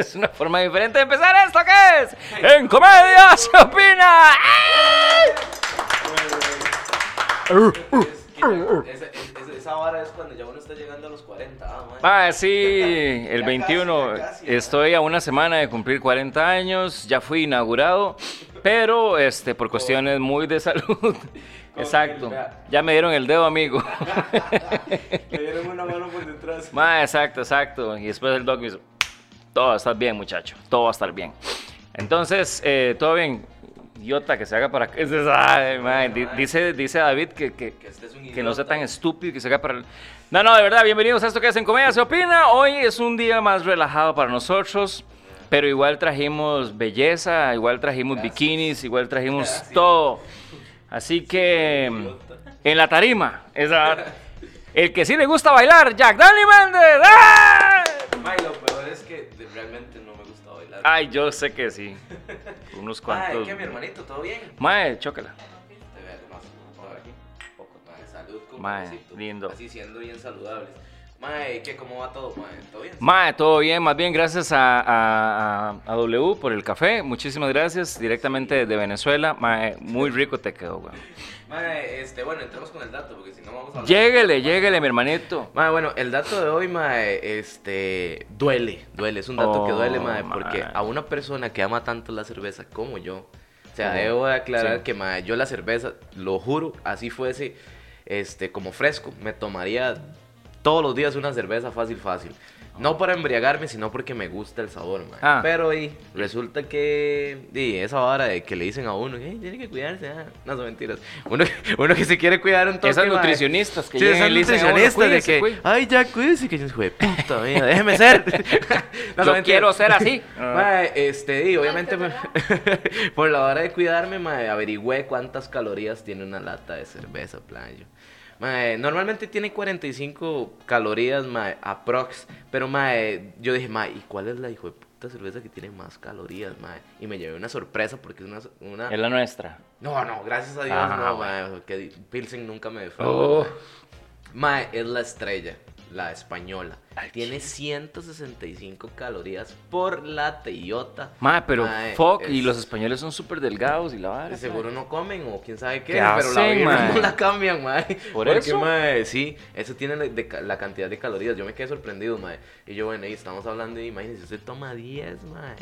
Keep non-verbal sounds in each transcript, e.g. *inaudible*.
es una forma diferente de empezar esto que es En Comedia se opina. Esa, vara es cuando ya uno está llegando a los 40. Ah. Ah, sí, el Ya 21. casi, ya casi, Estoy a una semana de cumplir 40 años, ya fui inaugurado, pero este por cuestiones muy de salud. *laughs* Exacto. Ya me dieron el dedo, amigo. *laughs* *laughs* Le dieron una mano por detrás. Ma, exacto, exacto. Y después el doc me dice, todo va a estar bien, muchacho, todo va a estar bien. Entonces, eh, todo bien. Idiota, que se haga para acá. *laughs* Ay, ma, di- dice, dice David que, que, Que este no sea tan estúpido, que se haga para... No, no, de verdad, bienvenidos a esto que es En Comedia Se Opina. Hoy es un día más relajado para nosotros, pero igual trajimos belleza, igual trajimos bikinis, igual trajimos todo. Así que, en la tarima, esa... *laughs* El que sí le gusta bailar, Jack Daniel Méndez. ¡Ah! Mae, lo peor es que realmente no me gusta bailar. Ay, yo sé que sí. *laughs* Unos cuantos. ¿qué, mi hermanito? ¿Todo bien? Mae, chócala. Te veo más. Por aquí. Poco, mae. Salud Mae, lindo. Así siendo bien saludables. Mae, ¿qué? ¿Cómo va todo, mae? ¿Todo bien? Mae, todo bien, más bien gracias a, a- a- a W por el café. Muchísimas gracias. Directamente de Venezuela. Mae, muy rico te quedó, güey. *laughs* Mae, este, bueno, entremos con el dato porque si no vamos a. Lléguele, lléguele, mi hermanito. Mae, bueno, el dato de hoy, mae, este, duele, duele, es un dato que Oh, duele, mae, porque mae. a una persona que ama tanto la cerveza como yo, o sea, Oh, debo de aclarar sí. que, mae, yo la cerveza, lo juro, así fuese, este, como fresco, me tomaría todos los días una cerveza fácil, fácil. No para embriagarme, sino porque me gusta el sabor. Ah. Pero y, resulta que y, esa vara de que le dicen a uno, "Ey, tiene que cuidarse, ah", no son mentiras. Uno, *laughs* uno que se quiere cuidar un toque, Esas nutricionistas que Sí, llegan esas uno, nutricionistas de "Cuídese, que, cuídese". ay, ya cuídese, que yo soy puta, mía, déjeme ser. *laughs* No, Yo quiero ser así. *laughs* Este, y obviamente, por la hora de cuidarme, averigüé cuántas calorías tiene una lata de cerveza, playo. Mae, normalmente tiene 45 calorías, mae, aprox. Pero, mae, yo dije, mae, ¿y cuál es la hijo de puta cerveza que tiene más calorías, mae? Y me llevé una sorpresa porque es una... una... Es la nuestra. No, no, gracias a Dios, Ah, no, mae, que Pilsen nunca me defraudó. Oh. Mae, es la estrella, la española. Al Tiene 165 calorías por la teyota. Mae, pero Mae, fuck, y los españoles son súper delgados y la vara. Seguro no comen o quién sabe qué, ¿Qué pero la hacen, mae? no la cambian, mae. ¿Por Porque, eso? mae, sí, eso tiene la, de ca- la cantidad de calorías. Yo me quedé sorprendido, mae. Y yo, bueno, ahí estamos hablando de, imagínense, usted toma 10, mae.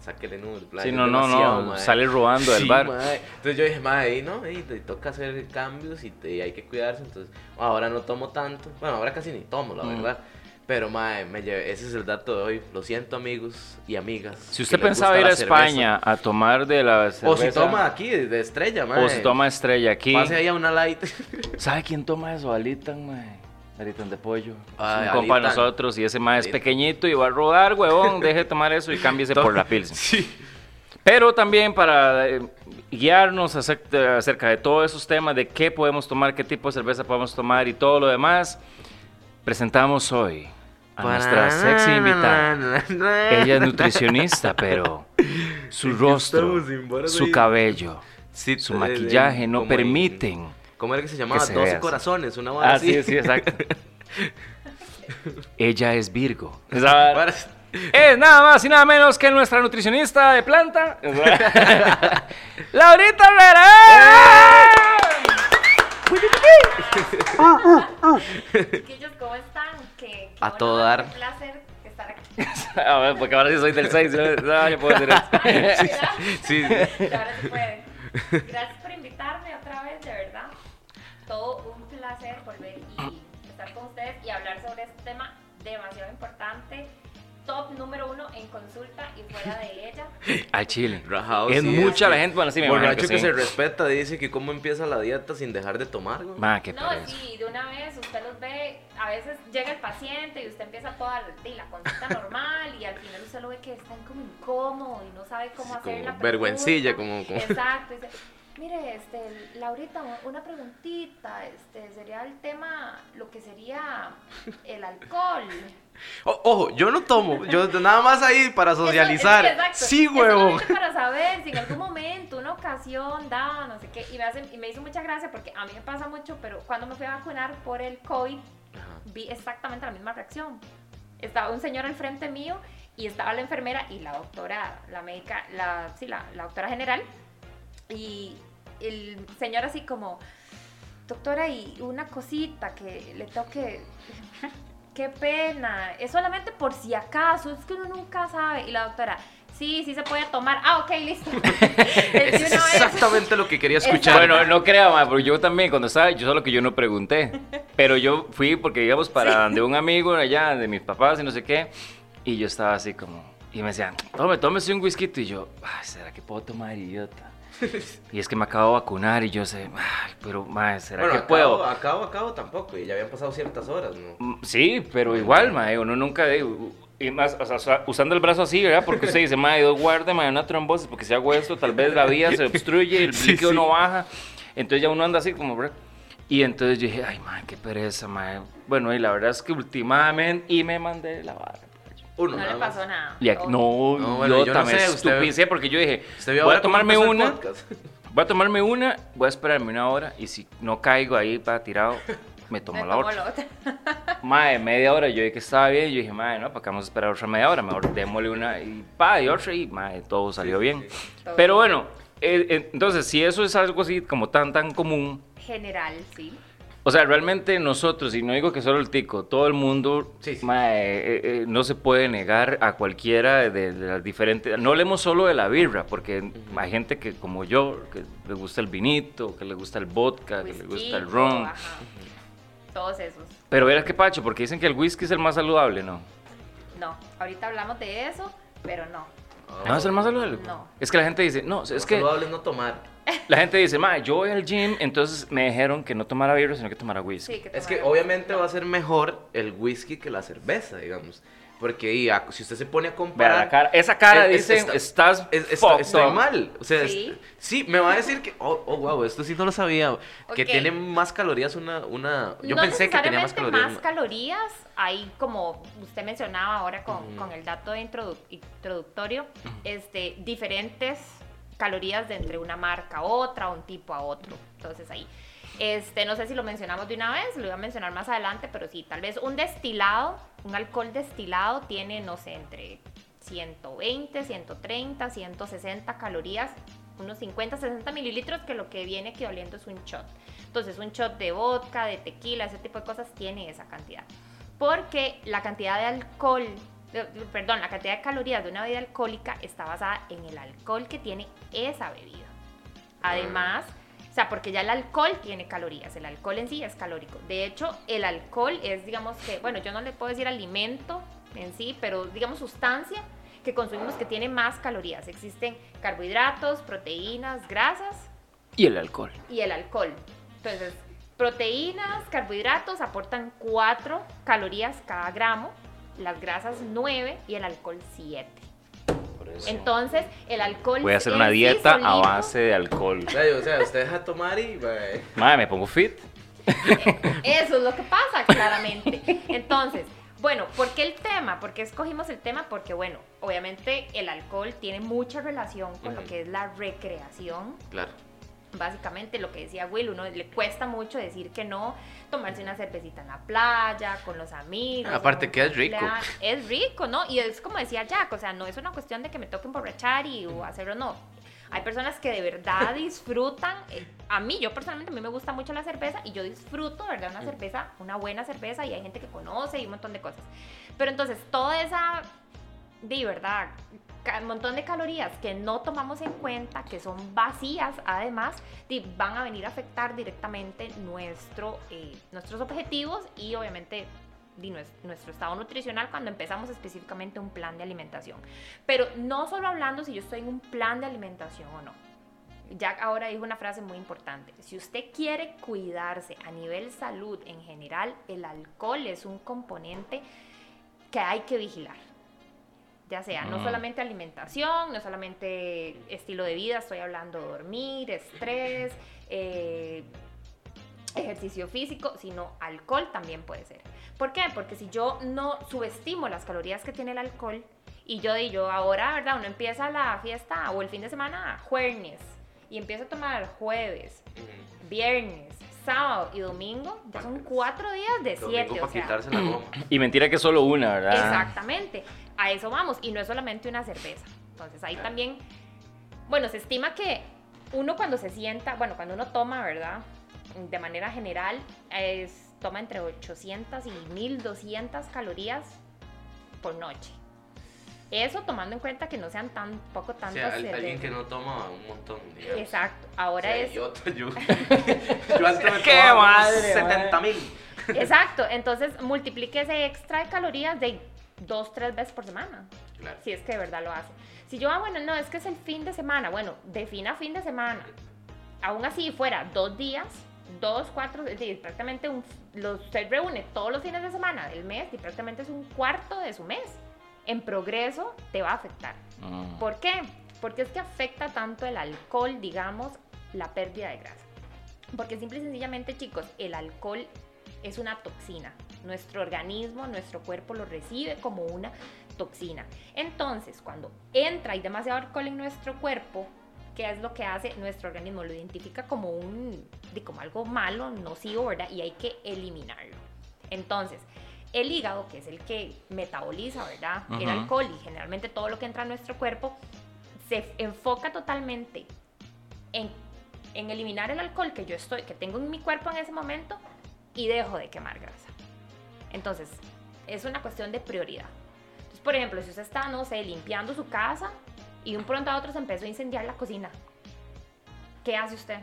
Sáquele números, playa, Sí, es no, no, no, mae. sale robando del Sí, bar. mae. Entonces yo dije, ahí no, ahí te toca hacer cambios y, te- y hay que cuidarse. Entonces, ahora no tomo tanto. Bueno, ahora casi ni tomo, la Mm. verdad. Pero, mae, me llevé- ese es el dato de hoy. Lo siento, amigos y amigas. Si usted pensaba ir a cerveza. España a tomar de la cerveza... O si toma aquí, de, estrella, mae. O si toma estrella aquí. Pase ahí a una light. ¿Sabe quién toma eso? Alitan, mae. Alitan de pollo. Ay, es un compa de nosotros y ese mae es pequeñito y va a rodar, huevón. Deje de tomar eso y cámbiese por la *laughs* Pilsen. Sí. Pero también para eh, guiarnos acerca, acerca de todos esos temas, de qué podemos tomar, qué tipo de cerveza podemos tomar y todo lo demás, presentamos hoy a nuestra sexy invitada. Ella es nutricionista, pero *laughs* su rostro, su cabello, su eh, maquillaje no como en- permiten. ¿Cómo era que se llamaba? que se 12 vea así. corazones, una vara Ah, así. sí, sí, exacto. *laughs* Ella es Virgo. Es nada más y nada menos que nuestra nutricionista de planta, *laughs* Laurita Herrera. Chiquillos, ¿cómo están? Que, que A todo dar. Un placer estar aquí. *laughs* A ver, porque ahora sí soy del 6. No, yo puedo decir eso. Sí, Y ahora se puede. Gracias demasiado importante. Top número uno en consulta y fuera de ella. *laughs* Al chile. Rajado, Es sí, mucha que la gente, bueno, sí, me imagino Borracho que que, sí. se respeta dice que cómo empieza la dieta sin dejar de tomar, güey. Ma, qué No, sí, de una vez usted los ve, a veces llega el paciente y usted empieza toda la, la consulta normal y al final usted lo ve que está como incómodo y no sabe cómo Sí, hacer como la vergüencilla, pregunta. como- como- Exacto, dice, mire, este, Laurita, una preguntita, este, sería el tema, lo que sería el alcohol. *laughs* O- ojo, yo no tomo, yo nada más ahí para socializar. sí, huevo. para *laughs* saber si en algún momento, una ocasión, da, no sé qué. Y me, hace- y me hizo mucha gracia porque a mí me pasa mucho, pero cuando me fui a vacunar por el COVID, Ajá. vi exactamente la misma reacción. Estaba un señor al frente mío y estaba la enfermera y la doctora, la médica, la, sí, la, la doctora general, y el señor así como, doctora, y una cosita que le toque, *laughs* qué pena, es solamente por si acaso, es que uno nunca sabe, y la doctora, sí, sí se puede tomar, ah, ok, listo. *laughs* Es exactamente lo que quería escuchar. Bueno, no crea, ma, porque yo también cuando estaba, yo solo que yo no pregunté. Pero yo fui porque íbamos para de un amigo allá, de mis papás y no sé qué. Y yo estaba así como, y me decían, tome, tómese un whisky. Y yo, ay, ¿será que puedo tomar, idiota? Y es que me acabo de vacunar y yo sé, ay, pero, ma, ¿será Bueno, que acabo, puedo? acabo, acabo tampoco, y ya habían pasado ciertas horas, ¿no? Mm, Sí, pero igual, mae, uno nunca... Y más, o sea, usa- usando el brazo así, ¿verdad? Porque usted dice, mae, guarde, mae, una trombosis, porque si hago esto, tal vez la vía se obstruye, el *laughs* Sí, líquido sí. no baja. Entonces ya uno anda así como, ¿verdad? Y entonces yo dije, ay, mae, qué pereza, mae. Bueno, y la verdad es que últimamente, y me mandé la vara. Uno, No nada le más. pasó nada. Y aquí, no, No, bueno, yo yo no también sé, usted- porque yo dije, ¿Usted vio voy a tomarme una, *laughs* voy a tomarme una, voy a esperarme una hora, y si no caigo ahí para tirado, me tomo Me la tomo otra. la otra. *laughs* Mae, media hora, yo dije que estaba bien, yo dije, mae, no, ¿para qué vamos a esperar otra media hora? Mejor démosle una y pa, y otra y mae, todo salió bien. Todo Pero bien. bueno, eh, entonces, si eso es algo así como tan, tan común, General, sí. O sea, realmente nosotros, y no digo que solo el tico, todo el mundo, Sí, sí. mae, eh, eh, no se puede negar a cualquiera de, de las diferentes, no hablemos solo de la birra, porque hay gente que como yo, que le gusta el vinito, que le gusta el vodka, que le gusta el ron. ajá. Todos esos. Pero verás qué pacho, porque dicen que el whisky es el más saludable, ¿no? No, ahorita hablamos de eso, pero no. ¿No es el más saludable? No. Es que la gente dice, no, es Lo que saludable es no tomar. *laughs* la gente dice, ma, yo voy al gym, entonces me dijeron que no tomara birra, sino que tomara whisky. Sí, que Es que obviamente va a ser mejor el whisky que la cerveza, digamos. Porque y, a- si usted se pone a Vea comparar... la cara, esa cara Es- es- dice, está- estás Es, es- fucked estoy up". mal. O sea, es- Sí. me va a decir que. Oh, oh, wow, esto sí no lo sabía. Que tiene más calorías una. una yo no pensé que tenía más calorías. más calorías, hay como usted mencionaba ahora con, con el dato de introdu- introductorio, este, diferentes calorías de entre una marca a otra, un tipo a otro. Entonces ahí. Este, no sé si lo mencionamos de una vez, lo iba a mencionar más adelante, pero sí, tal vez un destilado, un alcohol destilado tiene, no sé, entre 120, 130, 160 calorías, unos 50, 60 mililitros, que lo que viene equivaliendo es un shot. Entonces, un shot de vodka, de tequila, ese tipo de cosas tiene esa cantidad. Porque la cantidad de alcohol, de- perdón, la cantidad de calorías de una bebida alcohólica está basada en el alcohol que tiene esa bebida. Además, o sea, porque ya el alcohol tiene calorías, el alcohol en sí es calórico. De hecho, el alcohol es, digamos que, bueno, yo no le puedo decir alimento en sí, pero digamos sustancia que consumimos que tiene más calorías. Existen carbohidratos, proteínas, grasas Y el alcohol. y el alcohol. Entonces, proteínas, carbohidratos aportan 4 calorías cada gramo, las grasas 9 y el alcohol 7. Entonces, el alcohol Voy a hacer una sí dieta a base de alcohol. O sea, o sea, usted deja tomar y. Madre, me pongo fit. Eso es lo que pasa, *laughs* claramente. Entonces, bueno, ¿por qué el tema? ¿Por qué escogimos el tema? Porque, bueno, obviamente el alcohol tiene mucha relación con lo que es la recreación. Claro. Básicamente lo que decía Will, uno le cuesta mucho decir que no, tomarse una cervecita en la playa, con los amigos. Aparte en un que es rico. Es rico, ¿no? Y es como decía Jack, o sea, no es una cuestión de que me toque emborrachar y o hacerlo, no. Hay personas que de verdad *laughs* disfrutan. eh, A mí, yo personalmente, a mí me gusta mucho la cerveza y yo disfruto, ¿verdad? Una cerveza, una buena cerveza y hay gente que conoce y un montón de cosas. Pero entonces, toda esa, de verdad, un montón de calorías que no tomamos en cuenta, que son vacías además, van a venir a afectar directamente nuestro, eh, nuestros objetivos y obviamente nuestro estado nutricional cuando empezamos específicamente un plan de alimentación. Pero no solo hablando si yo estoy en un plan de alimentación o no. Jack ahora dijo una frase muy importante. Si usted quiere cuidarse a nivel salud en general, el alcohol es un componente que hay que vigilar. Ya sea, no Mm. solamente alimentación, no solamente estilo de vida, estoy hablando de dormir, estrés, eh, ejercicio físico, sino alcohol también puede ser. ¿Por qué? Porque si yo no subestimo las calorías que tiene el alcohol y yo digo, ahora, ¿verdad? Uno empieza la fiesta o el fin de semana jueves y empieza a tomar jueves, viernes, sábado y domingo, ya son cuatro días de siete, o sea. *clears throat* Y mentira que es solo una, ¿verdad? Exactamente. A eso vamos. Y no es solamente una cerveza. Entonces ahí también, bueno, se estima que uno cuando se sienta, bueno, cuando uno toma, ¿verdad? De manera general, es, toma entre 800 y 1200 calorías por noche. Eso tomando en cuenta que no sean tan poco O tantas sea, al- alguien que no toma un montón, digamos. Exacto. Ahora O sea, es Yo, yo, yo *laughs* antes me *laughs* ¡Qué tomaba madre, unos 70 mil. Exacto, entonces multiplique ese extra de calorías de dos, tres veces por semana, Claro. si es que de verdad lo hace. Si yo, ah, bueno, no, es que es el fin de semana, bueno, defina fin de semana. Aún así, fuera dos días, dos, cuatro, es decir, prácticamente un, los, usted reúne todos los fines de semana del mes y prácticamente es un cuarto de su mes. En progreso te va a afectar. Mm. ¿Por qué? Porque es que afecta tanto el alcohol, digamos, la pérdida de grasa. Porque simple y sencillamente, chicos, el alcohol es una toxina. Nuestro organismo, nuestro cuerpo lo recibe como una toxina. Entonces, cuando entra y demasiado alcohol en nuestro cuerpo, ¿qué es lo que hace? Nuestro organismo lo identifica como un como algo malo, nocivo, ¿verdad? Y hay que eliminarlo. Entonces, el hígado, que es el que metaboliza, ¿verdad? El alcohol y generalmente todo lo que entra a nuestro cuerpo, se enfoca totalmente en, en eliminar el alcohol que yo estoy, que tengo en mi cuerpo en ese momento y dejo de quemar grasa. Entonces, es una cuestión de prioridad. Entonces, por ejemplo, si usted está, no sé, limpiando su casa y de un pronto a otro se empezó a incendiar la cocina, ¿qué hace usted?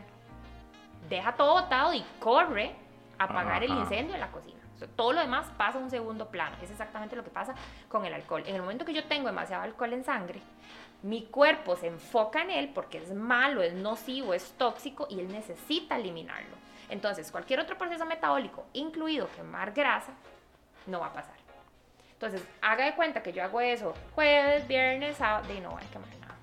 Deja todo botado y corre a apagar el incendio de la cocina. Todo lo demás pasa a un segundo plano. Es exactamente lo que pasa con el alcohol. En el momento que yo tengo demasiado alcohol en sangre, mi cuerpo se enfoca en él porque es malo, es nocivo, es tóxico y él necesita eliminarlo. Entonces, cualquier otro proceso metabólico, incluido quemar grasa, no va a pasar. Entonces, haga de cuenta que yo hago eso jueves, viernes, sábado, y no voy a quemar nada.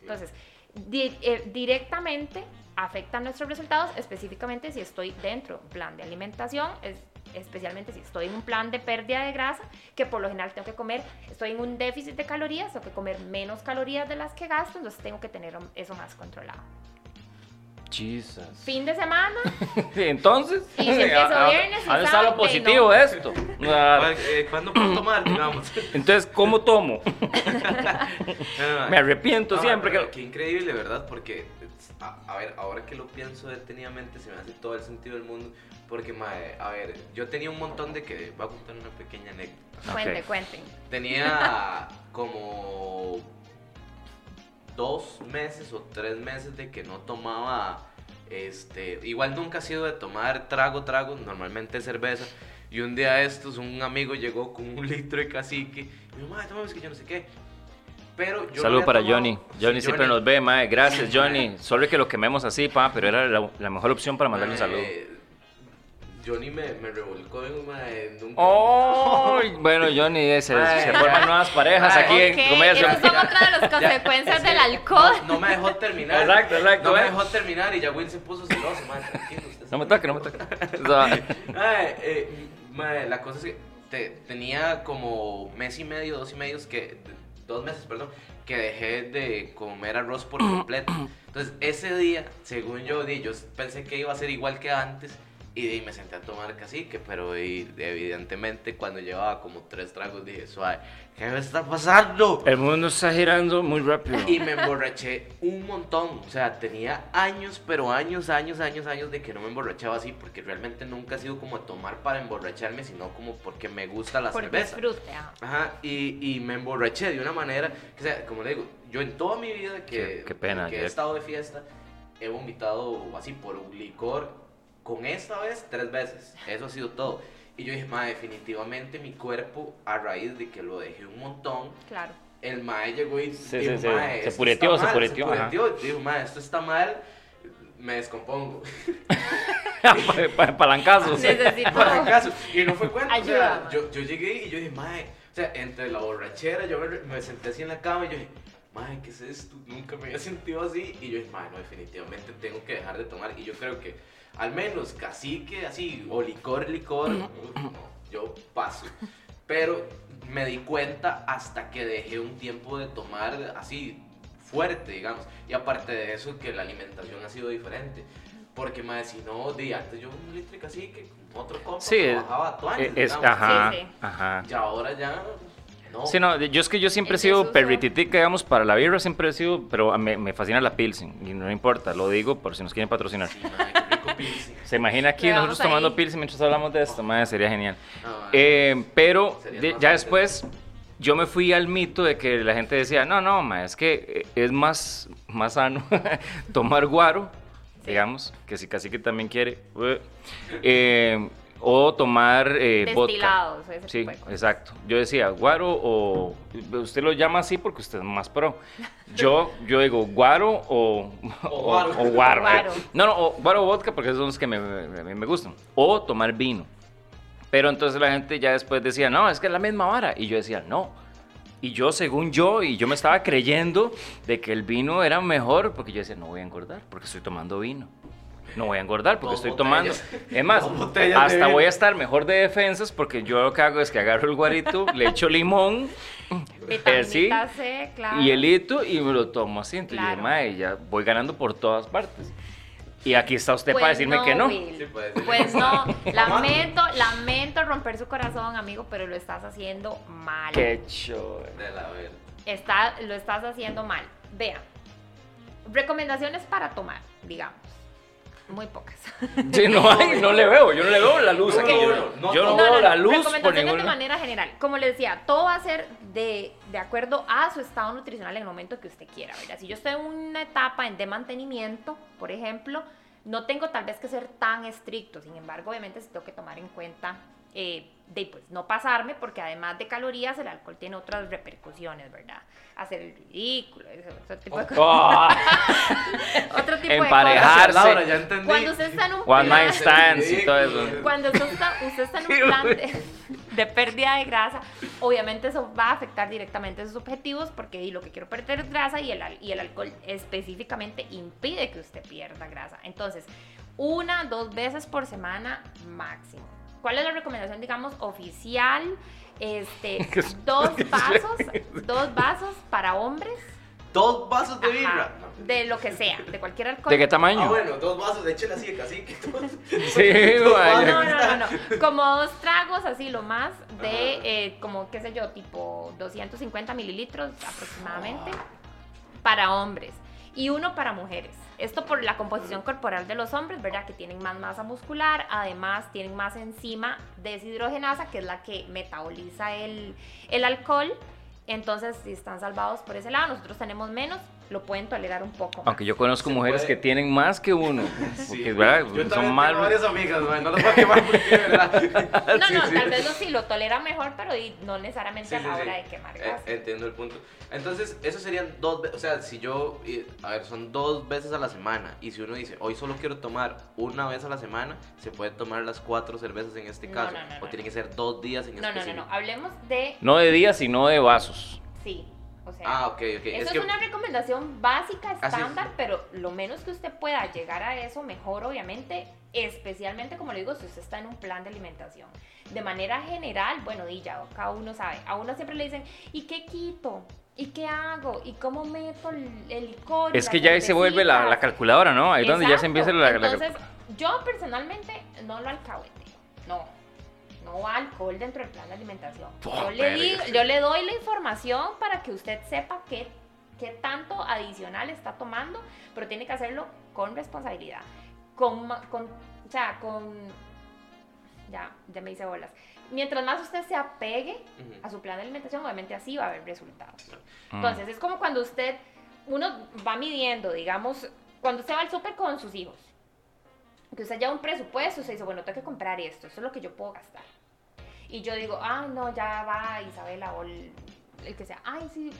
Entonces, di- eh, directamente afecta nuestros resultados, específicamente si estoy dentro de un plan de alimentación, es- especialmente si estoy en un plan de pérdida de grasa, que por lo general tengo que comer, estoy en un déficit de calorías, tengo que comer menos calorías de las que gasto, entonces tengo que tener eso más controlado. Jesus. Fin de semana, *laughs* Entonces, Y si empiezo ¿a- a- viernes y ¿dónde está lo sábado, positivo no. de esto? Eh, ¿Cuándo puedo tomar, digamos? *laughs* Entonces, ¿cómo tomo? *laughs* Me arrepiento No, siempre pero que... Qué increíble, ¿verdad? Porque, a, a ver, ahora que lo pienso detenidamente, se me hace todo el sentido del mundo. Porque, mae, a ver, yo tenía un montón de que. Voy a contar una pequeña anécdota. cuente, Ok. cuenten. Tenía como dos meses o tres meses de que no tomaba. Este, igual nunca ha sido de tomar trago, trago, normalmente cerveza. Y un día de estos, un amigo llegó con un *laughs* litro de cacique. Y me dijo, madre, toma que yo no sé qué. Pero yo Salud no para tomado- Johnny. Sí, Johnny siempre nos ve, mae. Gracias, *laughs* Johnny. Sorry que lo quememos así, pa, pero era la, la mejor opción para mandarle un saludo. Johnny me, me revolcó en, mae, en un... Oh, *laughs* bueno, Johnny, eh, se, forman nuevas parejas Mae, aquí Ok, en Comedia esas son Social. otra de las *laughs* consecuencias del alcohol. No, no me dejó terminar. Exacto, exacto, No me dejó terminar y ya Will se puso celoso, tranquilo. usted No me toque, no me toque. *laughs* Mae, eh, mae, la cosa es que te- tenía como mes y medio, dos y medios que, dos meses, perdón, que dejé de comer arroz por completo. *clears throat* Entonces ese día, según yo, di, yo pensé que iba a ser igual que antes y di, me senté a tomar cacique, pero di, evidentemente cuando llevaba como tres tragos dije, suave, ¿qué me está pasando? el mundo está girando muy rápido. Y me emborraché un montón. O sea, tenía años, pero años, años, años, años de que no me emborrachaba así, porque realmente nunca ha sido como tomar para emborracharme, sino como porque me gusta la Por cerveza. disfrute, ajá. Ajá, y, y me emborraché de una manera, que, o sea, como le digo, yo en toda mi vida que, Qué- qué pena, que he estado de fiesta, he vomitado así por un licor, con esta vez tres veces, eso ha sido todo. Y yo dije, ma, definitivamente mi cuerpo, a raíz de que lo dejé un montón, Claro. el mae llegó y Sí, dijo, sí, sí, "Mae, se pureteó, se mal", pureteó, ajá. pureteó. Dijo, mae, esto está mal, me descompongo. *laughs* Pa- pa- Palancazos. *laughs* Necesito. Para caso. Y no fue cuento. O sea, yo, yo llegué y yo dije, mae, o sea, entre la borrachera, yo me, me senté así en la cama y yo dije, mae, ¿qué es esto? Nunca me había sentido así. Y yo dije, mae, no, definitivamente tengo que dejar de tomar. Y yo creo que al menos cacique, así, o licor, licor, no, yo paso. Pero me di cuenta hasta que dejé un tiempo de tomar así fuerte, digamos. Y aparte de eso, que la alimentación ha sido diferente. Porque, más si no, de antes yo un litro así que otro compa Sí, bajaba a Eh, Es, digamos. ajá, Sí, sí. ajá. Y ahora ya, no. Sí, no, yo es que yo siempre he sido perrititica, digamos, para la birra siempre he sido, pero me, me fascina la Pilsen, y no importa, lo digo por si nos quieren patrocinar. Sí, pilsen. Se imagina aquí nosotros tomando. Pilsen mientras hablamos de esto, madre, sería genial. Eh, pero Sería de- más ya fácil. después yo me fui al mito de que la gente decía, no, no, ma, es que eh, es más, más sano *laughs* tomar guaro, digamos, que si casi que también quiere, eh, o tomar eh, vodka. Destilados, ese Sí, tipo de cosas. exacto. Yo decía, guaro o... Usted lo llama así porque usted es más pro. Yo, yo digo, guaro o... *laughs* O guaro. o guaro. Guaro. No, no, o guaro o vodka porque esos son los que me, me- me gustan. O tomar vino. Pero entonces la gente ya después decía, no, es que es la misma vara. Y yo decía, no. Y yo, según yo, y yo me estaba creyendo de que el vino era mejor, porque yo decía, no voy a engordar, porque estoy tomando vino. No voy a engordar porque Dos estoy tomando. Es más, *laughs* hasta voy a estar mejor de defensas porque yo lo que hago es que agarro el guarito, le echo limón, *laughs* sí, Vitamina C, claro. y elito y me lo tomo así. Entonces yo, Claro. "Mae, ya voy ganando por todas partes. Y aquí está usted para Pues decirme que no. Sí. Pues no, *laughs* lamento, lamento romper su corazón, amigo, pero lo estás haciendo mal. Qué show. De la verga. Está, lo estás haciendo mal. Vea, recomendaciones para tomar, digamos. Muy pocas. *laughs* Sí, no hay, no le veo, yo no le veo la luz No, aquí. no, Yo, no, no, yo no, no, veo la luz Recomendaciones ningún de manera general. Como les decía, todo va a ser de, de acuerdo a su estado nutricional en el momento que usted quiera, ¿verdad? Si yo estoy en una etapa en de mantenimiento, por ejemplo, no tengo tal vez que ser tan estricto. Sin embargo, obviamente sí tengo que tomar en cuenta eh, de pues no pasarme, porque además de calorías, el alcohol tiene otras repercusiones, ¿verdad? Hacer el ridículo, ese, ese *laughs* tipo de cosas. Oh, Otro tipo Emparejarse. de cosas. Laura, ya entendí. Cuando usted está en un one plan- night stands y todo eso. *laughs* cuando usted está, usted está en un plan de, *laughs* de pérdida de grasa, obviamente eso va a afectar directamente sus objetivos porque y lo que quiero perder es grasa y el, al- y el alcohol específicamente impide que usted pierda grasa. Entonces, una, dos veces por semana máximo. ¿Cuál es la recomendación, digamos, oficial? Este, *laughs* dos vasos, *laughs* dos vasos para hombres. Dos vasos de Ajá, birra. de lo que sea, de cualquier alcohol. ¿De qué tamaño? Ah, bueno, dos vasos, échale así, casi. *laughs* Sí, Dos vaya. No, no, no, no. Como dos tragos, así lo más, de eh, como, qué sé yo, tipo 250 mililitros aproximadamente para hombres y uno para mujeres. Esto por la composición corporal de los hombres, ¿verdad? Que tienen más masa muscular, además tienen más enzima deshidrogenasa, que es la que metaboliza el, el alcohol. Entonces, si están salvados por ese lado, nosotros tenemos menos, lo pueden tolerar un poco. más. Aunque yo conozco Se mujeres puede. que tienen más que uno. *laughs* Sí. Porque, ¿verdad? Yo Son tengo varias amigas, man, no las voy a quemar porque, *laughs* ¿verdad? No, Sí, no, sí. tal vez lo sí lo tolera mejor, pero no necesariamente Sí, a la sí, hora de quemar Eh, entiendo el punto. Entonces, eso serían dos veces, o sea, si yo, a ver, son dos veces a la semana. Y si uno dice, hoy solo quiero tomar una vez a la semana, se puede tomar las cuatro cervezas en este No, caso. no, no, o no, tiene no. que ser dos días en No, no, no, específico. no. Hablemos de. No de días, sino de vasos. Sí. O sea. Ah, ok, ok. Eso es es, que, una recomendación básica, estándar, pero lo menos que usted pueda llegar a eso, mejor, obviamente, especialmente, como le digo, si usted está en un plan de alimentación. De manera general, bueno, ya, cada uno sabe. A uno siempre le dicen, ¿y qué quito? ¿Y qué hago? ¿Y cómo meto el, licor? y Es que ya ahí se vuelve la, la cervecitas?" calculadora, ¿no? Ahí es donde ya se empieza la, la- Entonces, yo personalmente no lo alcahueteo. No. No alcohol dentro del plan de alimentación. Oh, yo, le digo, yo le doy la información para que usted sepa qué, qué tanto adicional está tomando, pero tiene que hacerlo con responsabilidad. Con, con, o sea, con... Ya, ya me hice bolas. Mientras más usted se apegue a su plan de alimentación, obviamente así va a haber resultados. Entonces, es como cuando usted, uno va midiendo, digamos, cuando usted va al súper con sus hijos, que usted lleva un presupuesto, usted dice, bueno, tengo que comprar esto, esto es lo que yo puedo gastar. Y yo digo, ay, no, ya va Isabela o el, el que sea, ay, sí,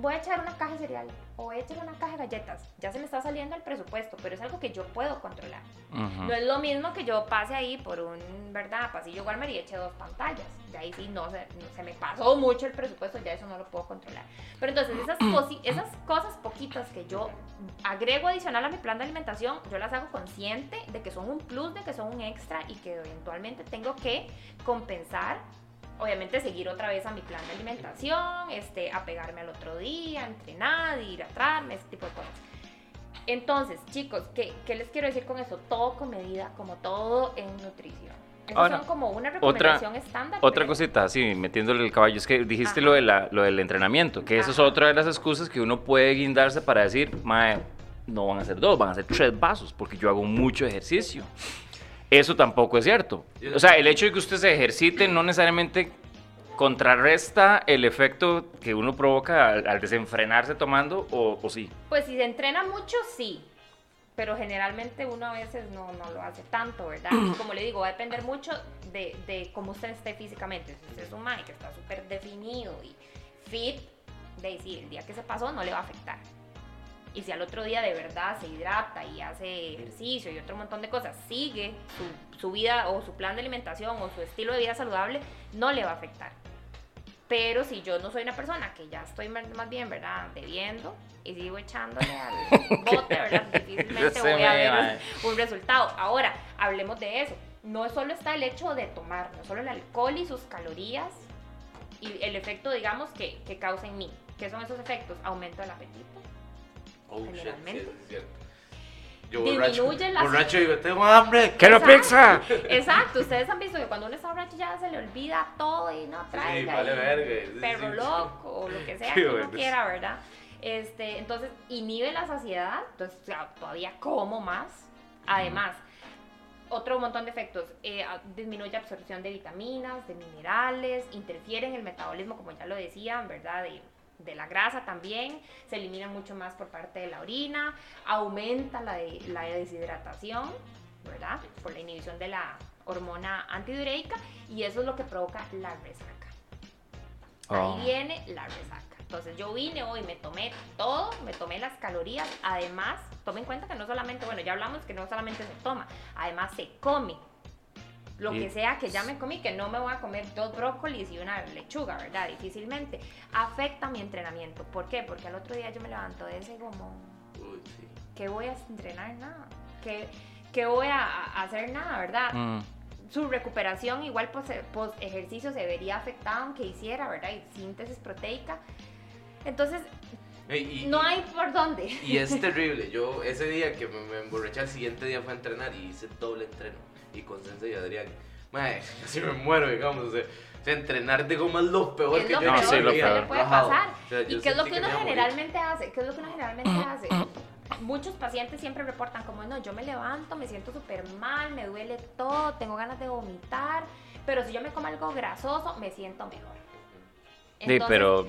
voy a echar una caja de cereal o voy a echar una caja de galletas. Ya se me está saliendo el presupuesto, pero es algo que yo puedo controlar. No es lo mismo que yo pase ahí por un, ¿verdad? Pasillo Walmart y eche dos pantallas. De ahí sí, no se, me pasó mucho el presupuesto, ya eso no lo puedo controlar. Pero entonces, esas, *clears throat* esas cosas poquitas que yo agrego adicional a mi plan de alimentación, yo las hago consciente de que son un plus, de que son un extra y que eventualmente tengo que compensar. Obviamente seguir otra vez a mi plan de alimentación, este, apegarme al otro día, entrenar, ir a traerme, ese tipo de cosas. Entonces, chicos, ¿qué, qué les quiero decir con esto? Todo con medida, como todo en nutrición. Esas Ahora, son como una otra- recomendación estándar. Otra pero- cosita, así, metiéndole el caballo, es que dijiste Ajá. lo, de la, lo del entrenamiento, que esa es otra de las excusas que uno puede guindarse para decir, mae, no van a ser dos, van a ser tres vasos, porque yo hago mucho ejercicio. Eso tampoco es cierto. O sea, el hecho de que usted se ejercite no necesariamente contrarresta el efecto que uno provoca al, al desenfrenarse tomando, o, o sí. Pues si se entrena mucho, sí. Pero generalmente uno a veces no, no lo hace tanto, ¿verdad? Y *clears throat* como le digo, va a depender mucho de, de cómo usted esté físicamente. Si usted es un man que está súper definido y fit, de decir, el día que se pasó no le va a afectar. Y si al otro día de verdad se hidrata y hace ejercicio y otro montón de cosas, sigue su, su vida o su plan de alimentación o su estilo de vida saludable, no le va a afectar. Pero si yo no soy una persona que ya estoy más bien, ¿verdad? Bebiendo y sigo echándole al *laughs* bote, ¿verdad? Difícilmente voy a ver va. un resultado. Ahora, hablemos de eso. No solo está el hecho de tomar, no solo el alcohol y sus calorías y el efecto, digamos, que, que causa en mí. ¿Qué son esos efectos? Aumento del apetito. Oh, shit, sí, Generalmente. eso es cierto. Yo Disminuye borracho, la- borracho digo, tengo hambre. ¡Que la Exacto. pizza! Exacto, ustedes han visto que cuando uno está borracho ya se le olvida todo y no traiga. vale y verga, sí, Perro sí. loco o lo que sea que uno quiera, ¿verdad? Este, entonces inhibe la saciedad, entonces o sea, todavía como más. Además, otro montón de efectos, eh, disminuye absorción de vitaminas, de minerales, interfiere en el metabolismo, como ya lo decían, ¿verdad? De, de la grasa también, se elimina mucho más por parte de la orina, aumenta la, de- la deshidratación, ¿verdad? Por la inhibición de la hormona antidiuréica y eso es lo que provoca la resaca. Oh. Ahí viene la resaca. Entonces yo vine hoy, me tomé todo, me tomé las calorías, además, tome en cuenta que no solamente, bueno, ya hablamos que no solamente se toma, además se come. Lo Y- que sea que ya me comí, que no me voy a comer dos brócolis y una lechuga, ¿verdad? Difícilmente. Afecta mi entrenamiento. ¿Por qué? Porque al otro día yo me levanto de ese como, Uy, sí. ¿qué voy a entrenar? Nada. ¿Qué, qué voy a, hacer? Nada, ¿verdad? Mm. su recuperación igual post, post ejercicio se vería afectada aunque hiciera, ¿verdad? Y síntesis proteica. Entonces, y- no hay por dónde. Y es *laughs* terrible. Yo ese día que me, me emborraché, el siguiente día fue a entrenar y hice doble entreno. Y con Sensei y Adrián. Mae, *laughs* casi me muero, digamos. O sea, o sea, entrenar de goma es lo peor Es que yo No, peor sí, lo que le puede pasar. O sea, ¿Y qué es lo sentí que uno generalmente hace? ¿Qué es lo que uno generalmente hace? Muchos pacientes siempre reportan como, no, yo me levanto, me siento súper mal, me duele todo, tengo ganas de vomitar, pero si yo me como algo grasoso, me siento mejor. Sí, Entonces, pero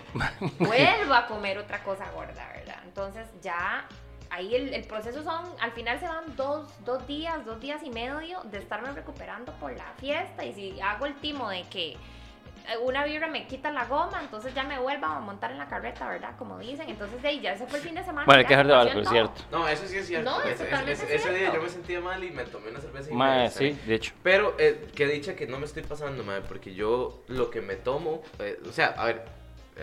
*laughs* vuelvo a comer otra cosa gorda, ¿verdad? Entonces ya ahí el, el proceso son, al final se van dos, dos días, dos días y medio de estarme recuperando por la fiesta y si hago el timo de que eh, una vibra me quita la goma, entonces ya me vuelvo a montar en la carreta, ¿verdad? Como dicen, entonces de ahí ya se fue el fin de semana. bueno, hay que dejar de hablar, es todo. cierto. No, eso sí es cierto. No, es ese, totalmente ese- ese día cierto. yo me sentía mal y me tomé una cerveza y Mae, me sí, de hecho. Pero eh, que dicha que no me estoy pasando, madre, porque yo lo que me tomo, eh, o sea, a ver,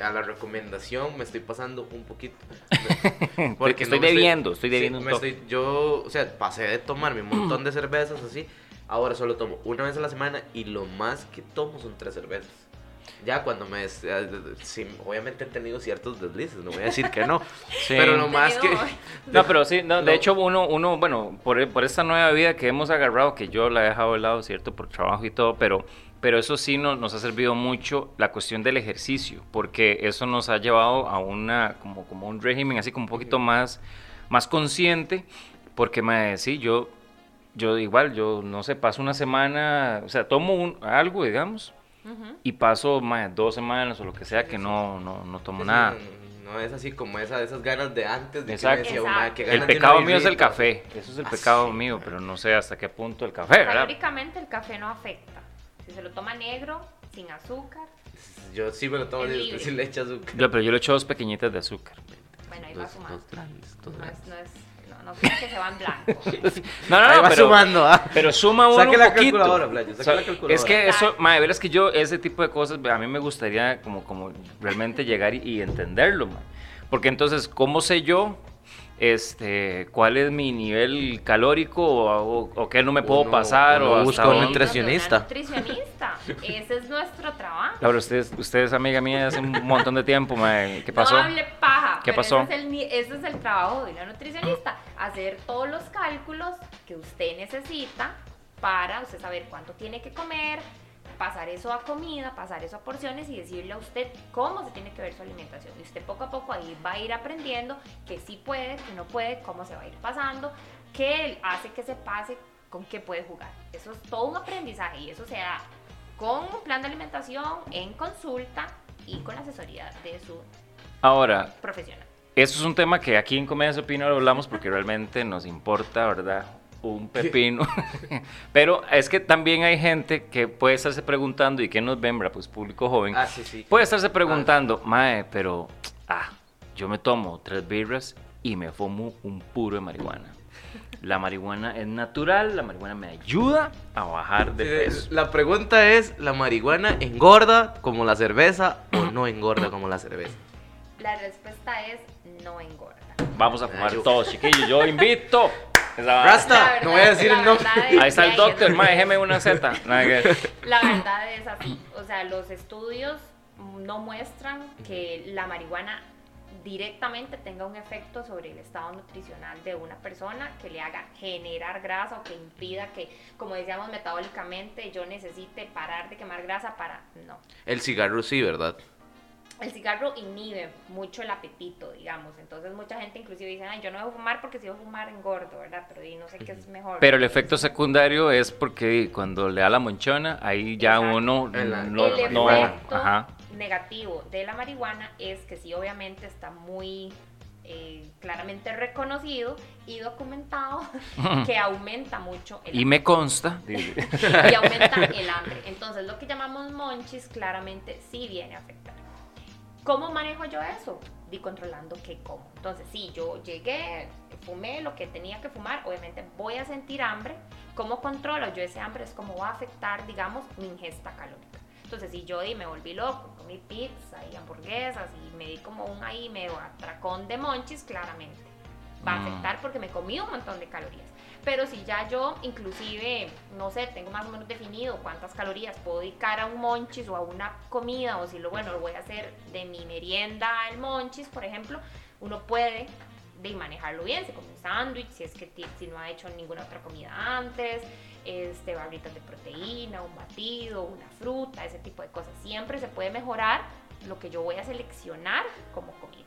a la recomendación me estoy pasando un poquito. *laughs* Estoy no estoy sí, un toque. estoy- Yo, o sea, pasé de tomarme un montón de cervezas así, ahora solo tomo una vez a la semana y lo más que tomo son tres cervezas. Ya cuando me... des- eh, sí, obviamente he tenido ciertos deslices, no voy a decir que no, *laughs* Sí. pero lo más que... *laughs* No, pero sí, no, de hecho uno, uno bueno, por, por esta nueva vida que hemos agarrado, que yo la he dejado de lado, ¿cierto? Por trabajo y todo, pero, pero eso sí no- nos ha servido mucho la cuestión del ejercicio, porque eso nos ha llevado a una, como, como un régimen así como un poquito más, más consciente, porque me sí, yo, yo igual, yo no sé, paso una semana, o sea, tomo un, algo, digamos, y paso más dos semanas o lo que sea que no, no, no tomo nada. No, no es así como esa, esas ganas de antes de Exacto. que me decía, Exacto. "Ma, qué El pecado mío es el birrita". café, eso es el Ah, pecado mío, pero no sé hasta qué punto el café, ¿verdad? Calóricamente el café no afecta. Si se lo toma negro, sin azúcar, Yo sí me lo tomo después *laughs* sí le echo azúcar. Yo, pero yo le echo dos pequeñitas de azúcar. bueno, ahí va Dos, sumando. dos grandes, dos No grandes. es, no es, no, no crean que se va en blanco. *laughs* No, no, no, va pero, sumando, ¿ah? pero suma uno Saque un la poquito. calculadora, Playo, saque O sea, la calculadora. Es que eso, madre, verás que yo ese tipo de cosas, a mí me gustaría como, como realmente llegar y, y entenderlo, ma. Porque entonces, ¿cómo sé yo este, cuál es mi nivel calórico o, o- o qué no me puedo Uno- pasar? uno o hasta busca un nutricionista. Nutricionista. Ese es nuestro trabajo. Laura, usted, es- usted es amiga mía hace un montón de tiempo. ¿Qué pasó? No hable paja. ¿Qué pasó? Ese es, el, ni- ese es el trabajo de una nutricionista. Hacer todos los cálculos que usted necesita para usted saber cuánto tiene que comer, pasar eso a comida, pasar eso a porciones y decirle a usted cómo se tiene que ver su alimentación. Y usted poco a poco ahí va a ir aprendiendo que sí puede, que no puede, cómo se va a ir pasando, qué hace que se pase, con qué puede jugar. Eso es todo un aprendizaje y eso se da con un plan de alimentación, en consulta y con la asesoría de su Ahora, profesional. eso es un tema que aquí en Comedia Opino lo hablamos porque realmente nos importa, ¿verdad? Un pepino. *laughs* Pero es que también hay gente que puede estarse preguntando, y que nos ven. Pues público joven. Ah, sí, sí. Puede estarse preguntando, mae, pero, ah, yo me tomo tres birras y me fumo un puro de marihuana. La marihuana es natural, la marihuana me ayuda a bajar de peso. La pregunta es, ¿la marihuana engorda como la cerveza o no engorda como la cerveza? La respuesta es no engorda. Vamos a fumar todos, chiquillos. Yo invito. Esa- Rasta. No voy a decir el nombre. Ahí está el doctor, mae, déjeme una Z. *laughs* La verdad es así. O sea, los estudios no muestran que la marihuana directamente tenga un efecto sobre el estado nutricional de una persona que le haga generar grasa o que impida que, como decíamos metabólicamente, yo necesite parar de quemar grasa para... No. El cigarro sí, ¿verdad? El cigarro inhibe mucho el apetito, digamos. Entonces mucha gente inclusive dice, ay, yo no debo fumar porque si debo fumar engordo, ¿verdad? Pero y no sé qué es mejor. Pero el efecto secundario es porque cuando le da la monchona, ahí ya Exacto. uno no, el no, efecto ajá. negativo de la marihuana es que sí, obviamente está muy eh, claramente reconocido y documentado que aumenta mucho el Y me consta. *laughs* y *laughs* aumenta el hambre. Entonces, lo que llamamos monchis claramente sí viene a afectar. ¿Cómo manejo yo eso? Di controlando qué como. Entonces, si yo llegué, fumé lo que tenía que fumar, obviamente voy a sentir hambre. ¿Cómo controlo yo ese hambre? Es cómo va a afectar, digamos, mi ingesta calórica. Entonces, si yo di, me volví loco, comí pizza y hamburguesas y me di como un ahí medio atracón de monchis, claramente va a Mm. afectar porque me comí un montón de calorías. Pero si ya yo, inclusive, no sé, tengo más o menos definido cuántas calorías puedo dedicar a un monchis o a una comida, o si lo bueno, lo voy a hacer de mi merienda al monchis, por ejemplo, uno puede de manejarlo bien, se come un sándwich, si es que si no ha hecho ninguna otra comida antes, este, barritas de proteína, un batido, una fruta, ese tipo de cosas. Siempre se puede mejorar lo que yo voy a seleccionar como comida.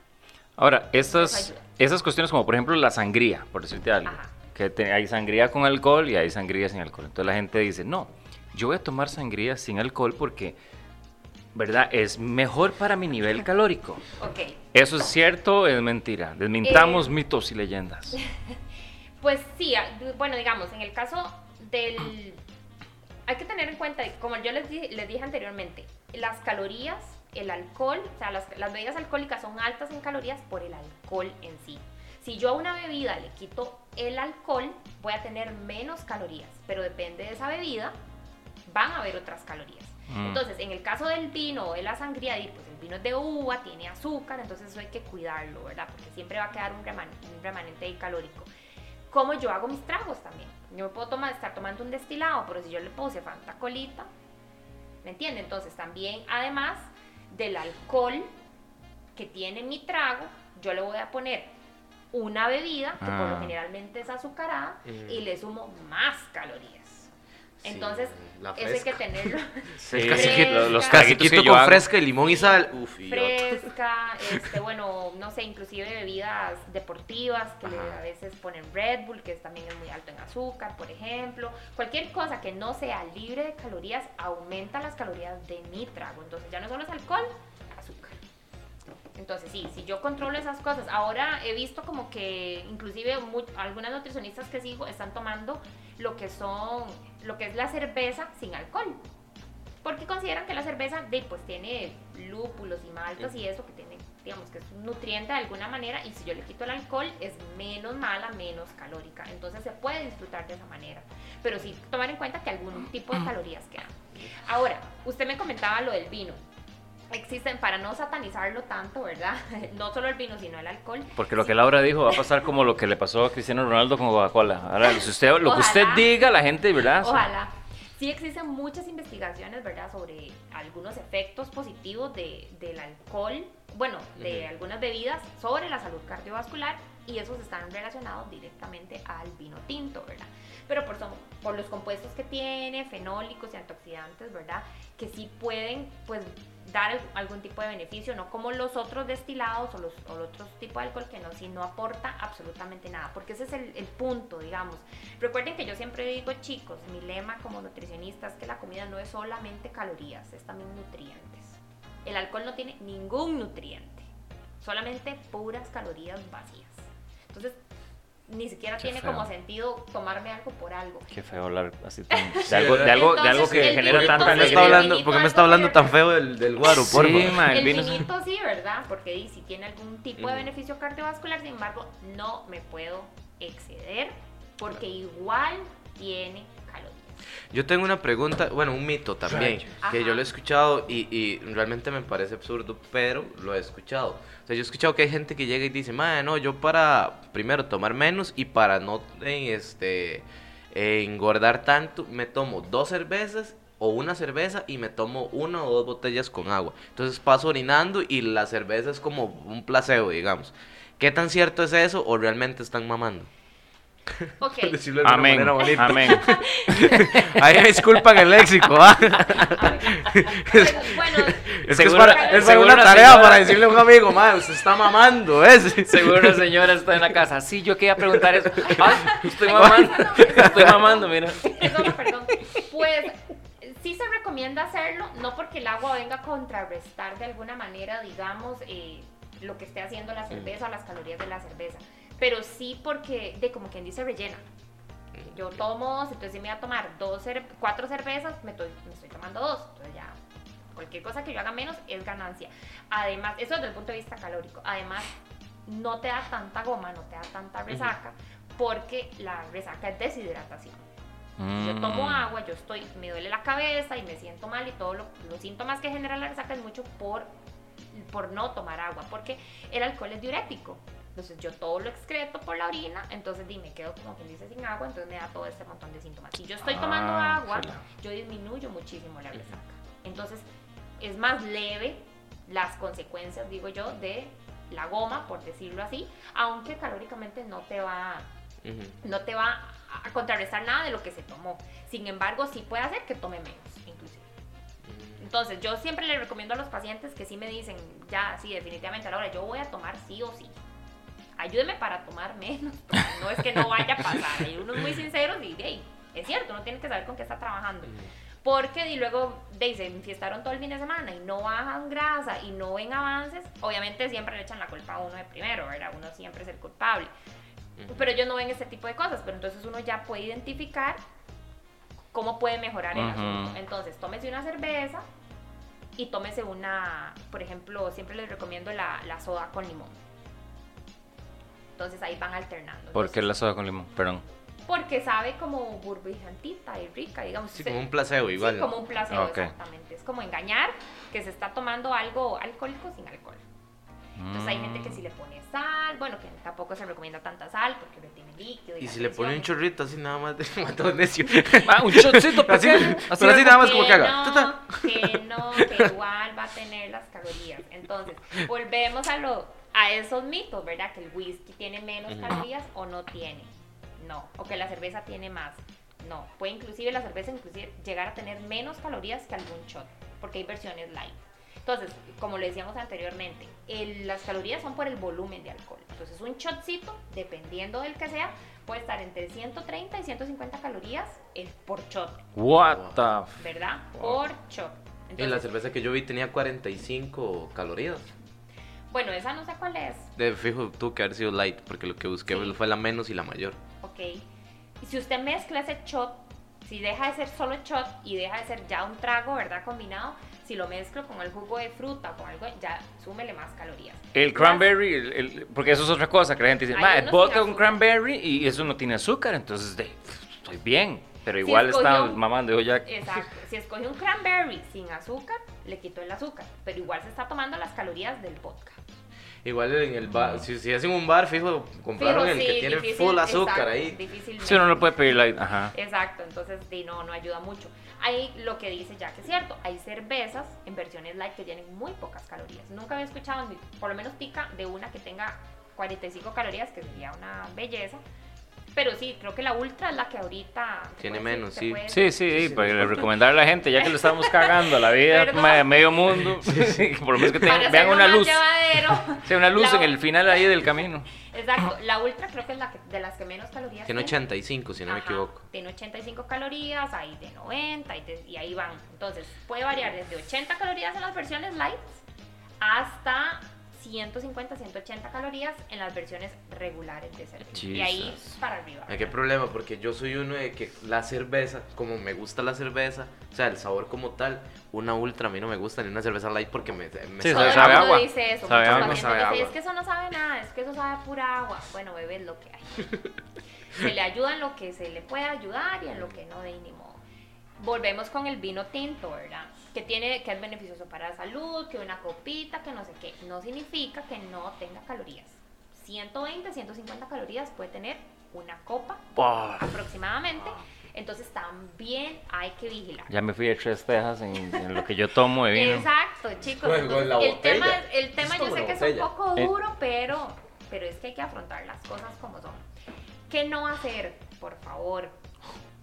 Ahora, estas, esas cuestiones como por ejemplo la sangría, por decirte algo, Ajá. Que te- hay sangría con alcohol y hay sangría sin alcohol. Entonces la gente dice, no, yo voy a tomar sangría sin alcohol porque, ¿verdad? Es mejor para mi nivel *laughs* calórico. ¿Eso es cierto o es mentira? Desmintamos Eh, mitos y leyendas. *laughs* Pues sí, a- bueno, digamos, en el caso del... Hay que tener en cuenta, como yo les, di- les dije anteriormente, las calorías, el alcohol, o sea, las, las bebidas alcohólicas son altas en calorías por el alcohol en sí. Si yo a una bebida le quito el alcohol, voy a tener menos calorías, pero depende de esa bebida, van a haber otras calorías. Mm. Entonces, en el caso del vino o de la sangría, pues el vino es de uva, tiene azúcar, entonces eso hay que cuidarlo, ¿verdad? Porque siempre va a quedar un, reman- un remanente ahí calórico. Como yo hago mis tragos también. Yo me puedo tomar, estar tomando un destilado, pero si yo le puse Fanta Colita, ¿me entiende? Entonces también, además del alcohol que tiene mi trago, yo le voy a poner una bebida, que por Ah. lo generalmente es azucarada, Mm. y le sumo más calorías. Sí, Entonces, eso hay que tenerlo. *laughs* Sí, caciquito, lo- los caciquito que yo con hago. fresca y limón y sal. Uf, fresca, este, bueno, no sé, inclusive bebidas deportivas que Ajá. a veces ponen Red Bull, que también es muy alto en azúcar, por ejemplo. Cualquier cosa que no sea libre de calorías aumenta las calorías de mi trago. Entonces ya no solo es alcohol. Entonces sí, si yo controlo esas cosas, ahora he visto como que inclusive mu- algunas nutricionistas que sigo están tomando lo que son, lo que es la cerveza sin alcohol. Porque consideran que la cerveza de, pues, tiene lúpulos y maltas y eso que tiene, digamos que es un nutriente de alguna manera y si yo le quito el alcohol es menos mala, menos calórica. Entonces se puede disfrutar de esa manera. Pero sí tomar en cuenta que algún tipo de calorías quedan. Ahora, usted me comentaba lo del vino. Existen, para no satanizarlo tanto, ¿verdad? *laughs* No solo el vino, sino el alcohol. Porque lo que Laura dijo va a pasar como lo que le pasó a Cristiano Ronaldo con Coca-Cola. Ahora, si usted, lo que usted diga, la gente, ¿verdad? Ojalá. Sí existen muchas investigaciones, ¿verdad?, sobre algunos efectos positivos de, del alcohol, bueno, de algunas bebidas sobre la salud cardiovascular y esos están relacionados directamente al vino tinto, ¿verdad? Pero por, son, por los compuestos que tiene, fenólicos y antioxidantes, ¿verdad? Que sí pueden, pues, dar algún tipo de beneficio, no como los otros destilados o los otros tipos de alcohol que no, sí no aporta absolutamente nada, porque ese es el, punto, digamos. Recuerden que yo siempre digo, chicos, mi lema como nutricionista es que la comida no es solamente calorías, es también nutrientes. El alcohol no tiene ningún nutriente, solamente puras calorías vacías. Entonces, ni siquiera Qué tiene feo. como sentido tomarme algo por algo. Qué feo hablar así tan- de, algo, de, algo, de algo que Entonces, genera tanta ¿Por qué me sí, alegría. hablando, por qué me es está hablando tan feo del, del guaro, Sí, ma, el El vino es- vinito sí, ¿verdad? Porque di, si tiene algún tipo de beneficio cardiovascular, sin embargo, no me puedo exceder porque igual tiene. Yo tengo una pregunta, bueno, un mito también, Rayos. que Ajá. yo lo he escuchado y, y realmente me parece absurdo, pero lo he escuchado. O sea, yo he escuchado que hay gente que llega y dice, madre, no, yo para, primero, tomar menos y para no eh, este, eh, engordar tanto, me tomo dos cervezas o una cerveza y me tomo una o dos botellas con agua. Entonces paso orinando y la cerveza es como un placebo, digamos. ¿Qué tan cierto es eso o realmente están mamando? *laughs* Ok, Por decirlo de Amén, manera bonita. amén. *laughs* Ahí me disculpan el léxico, ¿ah? bueno, Es que es para, es para una una tarea señora- para decirle a un amigo, madre, usted está mamando, ¿es? Seguro la señora está en la casa. Sí, yo quería preguntar eso. Ah, estoy mamando. *laughs* Estoy mamando, mira. perdón, perdón. Pues sí se recomienda hacerlo, no porque el agua venga a contrarrestar de alguna manera, digamos, eh, lo que esté haciendo la cerveza o las calorías de la cerveza, pero sí porque, de como quien dice, rellena. Yo tomo entonces si me voy a tomar dos cuatro cervezas, me estoy, me estoy tomando dos. Entonces ya, cualquier cosa que yo haga menos es ganancia. Además, eso desde el punto de vista calórico. Además, no te da tanta goma, no te da tanta resaca, porque la resaca es deshidratación. Yo tomo Mm. agua, yo estoy, me duele la cabeza y me siento mal y todos lo- los síntomas que genera la resaca es mucho por, por no tomar agua, porque el alcohol es diurético. Entonces yo todo lo excreto por la orina, entonces di, me quedo como quien dice sin agua, entonces me da todo este montón de síntomas. Si yo estoy tomando Ah, agua, sí. yo disminuyo muchísimo la resaca. Entonces es más leve las consecuencias, digo yo, de la goma, por decirlo así, aunque calóricamente no te va no te va a contrarrestar nada de lo que se tomó. Sin embargo, sí puede hacer que tome menos, inclusive. Entonces, yo siempre le recomiendo a los pacientes que sí me dicen, ya, sí, definitivamente a la hora, yo voy a tomar sí o sí. Ayúdeme para tomar menos, porque no es que no vaya a pasar. Hay unos muy sinceros y, hey, es cierto, uno tiene que saber con qué está trabajando. Porque y luego de, se enfiestaron todo el fin de semana y no bajan grasa y no ven avances, obviamente siempre le echan la culpa a uno de primero, ¿verdad? Uno siempre es el culpable. Pero ellos no ven este tipo de cosas, pero entonces uno ya puede identificar cómo puede mejorar el Ujú. asunto. Entonces, tómese una cerveza y tómese una, por ejemplo, siempre les recomiendo la, la soda con limón. Entonces ahí van alternando. ¿Por qué la soda con limón? Perdón. Porque sabe como burbujantita y rica, digamos. Sí, como un placebo Sí, igual. como un placebo, Ok. exactamente. Es como engañar que se está tomando algo alcohólico sin alcohol. Entonces hay gente que si le pone sal, bueno, que tampoco se recomienda tanta sal porque retiene líquido. Y la si le pone un chorrito así nada más de *laughs* mató necio. Ah, un shotcito *laughs* Así, pero así nada más como que haga. no, que no, que igual va a tener las calorías. Entonces, volvemos a lo a esos mitos, ¿verdad? Que el whisky tiene menos calorías o no tiene. No, o que la cerveza tiene más. No, puede inclusive la cerveza inclusive llegar a tener menos calorías que algún shot, porque hay versiones light. Entonces, como le decíamos anteriormente, el- las calorías son por el volumen de alcohol. Entonces, un shotcito, dependiendo del que sea, puede estar entre 130 y 150 calorías eh, por shot, What the ¿verdad? Wow. Por shot. Y la Entonces, cerveza que yo vi tenía 45 calorías. Bueno, esa no sé cuál es, De fijo, tuvo que haber sido light, porque lo que busqué Sí. fue la menos y la mayor. ok. Y si usted mezcla ese shot, si deja de ser solo shot y deja de ser ya un trago, ¿verdad? Combinado, si lo mezclo con el jugo de fruta, con algo, ya súmele más calorías. El cranberry, el- el- porque eso es otra cosa que la gente dice, "Ma, vodka con azúcar". cranberry y eso no tiene azúcar, entonces de, estoy bien. Pero Si igual está escogió- mamando, ya... Exacto. Si escoge un cranberry sin azúcar, le quito el azúcar. Pero igual se está tomando las calorías del vodka. Igual en el bar, si, si es en un bar, fijo, compraron Fijo, el que sí, tiene difícil, full azúcar exacto, ahí. Si uno no puede pedir light, ajá. Exacto, entonces di, no, no ayuda mucho. Hay lo que dice ya que es cierto, hay cervezas en versiones light que tienen muy pocas calorías. Nunca había escuchado, ni- por lo menos tica, de una que tenga 45 calorías, que sería una belleza. Pero sí, creo que la ultra es la que ahorita... Tiene decir- menos, sí. puede Sí, decir. sí, sí, para recomendar a la gente, ya que le estamos cagando la vida *laughs* Perdón. ma- medio mundo, que *laughs* por lo menos que tengan- vean una luz, *laughs* sí, una luz La- en el final ahí del camino. Exacto, la ultra creo que es la que, de las que menos calorías Tiene 85, si no me Ajá, equivoco. Tiene 85 calorías, hay de 90 y, de- y ahí van. Entonces, puede variar desde 80 calorías en las versiones light hasta 150, 180 calorías en las versiones regulares de cerveza. Y ahí para arriba. Qué problema, porque yo soy uno de que la cerveza, como me gusta la cerveza, o sea, el sabor como tal, una ultra a mí no me gusta, ni una cerveza light porque me, me Sí, Todo el sabe mundo agua. dice eso. Sabe agua. Sabe agua. es que eso no sabe nada, es que eso sabe a pura agua. Bueno, bebé, es lo que hay. *laughs* se le ayuda en lo que se le puede ayudar y en lo que no, de ni modo. Volvemos con el vino tinto, ¿verdad? Que, tiene, que es beneficioso para la salud, que una copita, que no sé qué. No significa que no tenga calorías. 120, 150 calorías puede tener una copa Buah, aproximadamente. Entonces también hay que vigilar. ya me fui de tres tejas en, en lo que yo tomo de vino. Exacto, chicos. Entonces, el tema, el tema yo sé que es un poco Eh. duro, pero, pero es que hay que afrontar las cosas como son. ¿Qué no hacer? Por favor.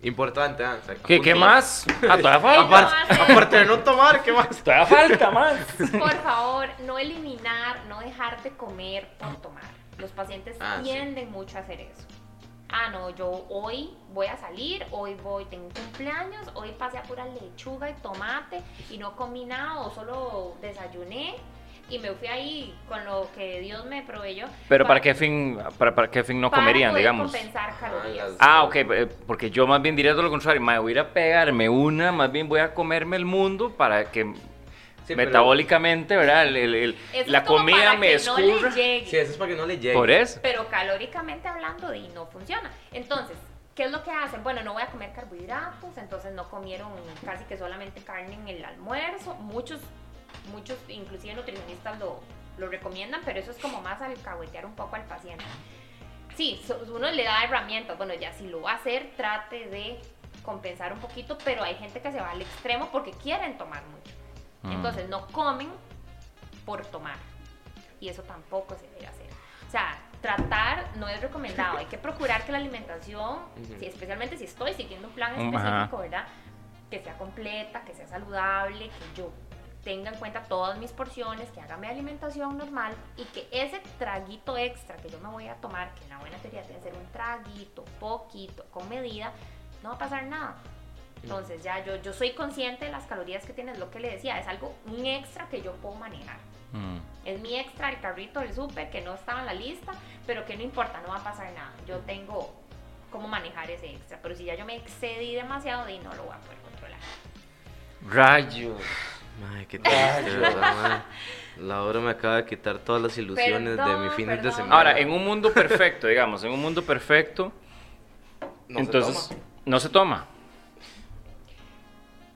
Importante, ah, o sea, ¿Qué, ¿Qué más? Ah, todavía *laughs* falta. no Aparte, aparte de no tomar, ¿qué más? Todavía falta más. Por favor, no eliminar, no dejar de comer por tomar. Los pacientes Ah, sí. tienden mucho a hacer eso. Ah, no, yo hoy voy a salir, hoy voy, tengo un cumpleaños, hoy pasé a pura lechuga y tomate y no comí nada o solo desayuné y me fui ahí con lo que Dios me proveyó. Pero ¿para qué fin, para, para qué fin no para comerían, poder digamos? compensar calorías. las- Ah, ok, eh, porque yo más bien diría todo lo contrario, me voy a ir a pegarme una, más bien voy a comerme el mundo para que Sí, pero- metabólicamente, ¿verdad? El- el- el- Eso la es como comida para me que no le escurra. llegue. Sí, eso es para que no le llegue. Por eso. pero calóricamente hablando y no funciona. Entonces, ¿qué es lo que hacen? Bueno, no voy a comer carbohidratos, entonces no comieron casi que solamente carne en el almuerzo. Muchos, muchos, inclusive nutricionistas lo, lo recomiendan, pero eso es como más alcahuetear un poco al paciente. Sí, uno le da herramientas, bueno, ya si lo va a hacer, trate de compensar un poquito, pero hay gente que se va al extremo porque quieren tomar mucho. Mm. Entonces no comen por tomar. Y eso tampoco se debe hacer. O sea, tratar no es recomendado. Hay que procurar que la alimentación, si- especialmente si estoy siguiendo un plan Mm, específico. ¿verdad? Que sea completa, que sea saludable, que yo tenga en cuenta todas mis porciones, que haga mi alimentación normal y que ese traguito extra que yo me voy a tomar, que en la buena teoría tiene que ser un traguito, poquito, con medida, no va a pasar nada. Entonces ya yo, yo soy consciente de las calorías que tiene, es lo que le decía, es algo, un extra que yo puedo manejar. Mm. Es mi extra, el carrito del súper, que no estaba en la lista, pero que no importa, no va a pasar nada. Yo tengo cómo manejar ese extra, pero si ya yo me excedí demasiado, y no lo voy a poder controlar. Rayos. Ay, qué triste, ¿verdad, mae? Laura me acaba de quitar todas las ilusiones de mi Perdón, fin de semana. Ahora, en un mundo perfecto, digamos, en un mundo perfecto, No se entonces toma. no se toma.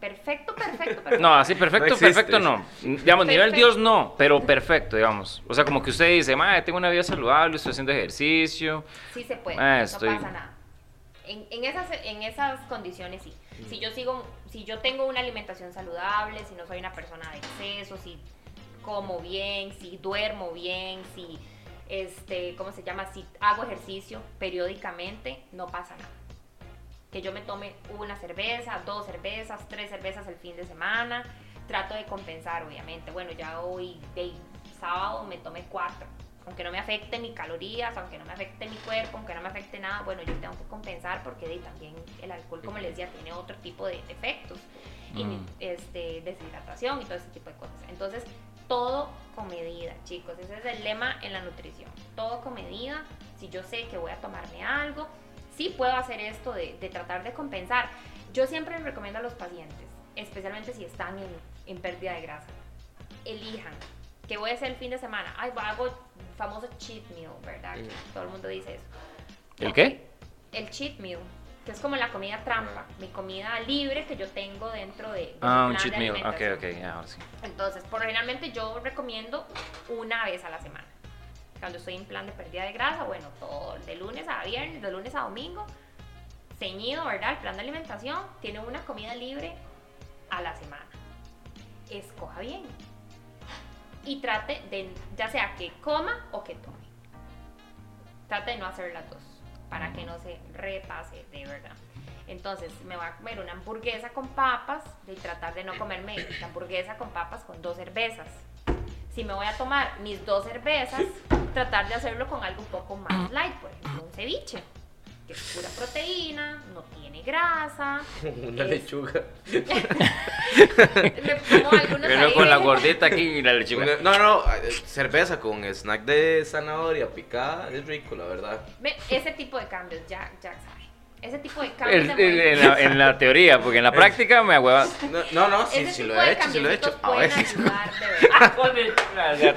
Perfecto, perfecto, perfecto. No, así perfecto, No perfecto no. Digamos, nivel. Dios no, pero perfecto, digamos. O sea, como que usted dice, madre, tengo una vida saludable, estoy haciendo ejercicio. Sí se puede, no estoy- pasa nada. En, en esas, en esas condiciones sí. Si yo sigo, si yo tengo una alimentación saludable, si no soy una persona de exceso, si como bien, si duermo bien, si este, ¿cómo se llama? Si hago ejercicio periódicamente, no pasa nada. Que yo me tome una cerveza, dos cervezas, tres cervezas el fin de semana, trato de compensar, obviamente. Bueno, ya hoy, de sábado, me tomé cuatro. Aunque no me afecte mis calorías, aunque no me afecte mi cuerpo, aunque no me afecte nada, bueno, yo tengo que compensar porque de, también el alcohol, como les decía, tiene otro tipo de efectos. Y Mm. este, deshidratación y todo ese tipo de cosas. Entonces, todo con medida, chicos. Ese es el lema en la nutrición. Todo con medida. Si yo sé que voy a tomarme algo, sí puedo hacer esto de, de tratar de compensar. Yo siempre recomiendo a los pacientes, especialmente si están en, en pérdida de grasa, elijan. ¿Qué voy a hacer el fin de semana? Ay, hago famoso cheat meal, ¿verdad? Que. Todo el mundo dice eso. ¿El qué? El cheat meal, que es como la comida trampa, mi comida libre que yo tengo dentro de, de Ah, un cheat meal. Ok, ok, ahora sí. Entonces, por generalmente yo recomiendo una vez a la semana. Cuando estoy en plan de pérdida de grasa, bueno, todo de lunes a viernes, de lunes a domingo, ceñido, ¿verdad? El plan de alimentación tiene una comida libre a la semana. Escoja bien. Y trate de, ya sea que coma o que tome. trate de no hacer las dos, para que no se repase de verdad. Entonces, me voy a comer una hamburguesa con papas, de tratar de no comerme la hamburguesa con papas con dos cervezas. Si me voy a tomar mis dos cervezas, tratar de hacerlo con algo un poco más light, por ejemplo, un ceviche que es pura proteína, no tiene grasa. *laughs* Una es- lechuga. *laughs* Algunos Pero ahí. con la gordita aquí y la lechuga. No, no, eh, cerveza con snack de zanahoria picada es rico, la verdad. Ve, Ese tipo de cambios, Jack, Jack sabe. Ese tipo de cambios. El- de el- en, la, en la teoría, porque en la *laughs* práctica me agüeva. No, no, no, sí, tipo lo he hecho, sí lo he hecho. A veces. *laughs*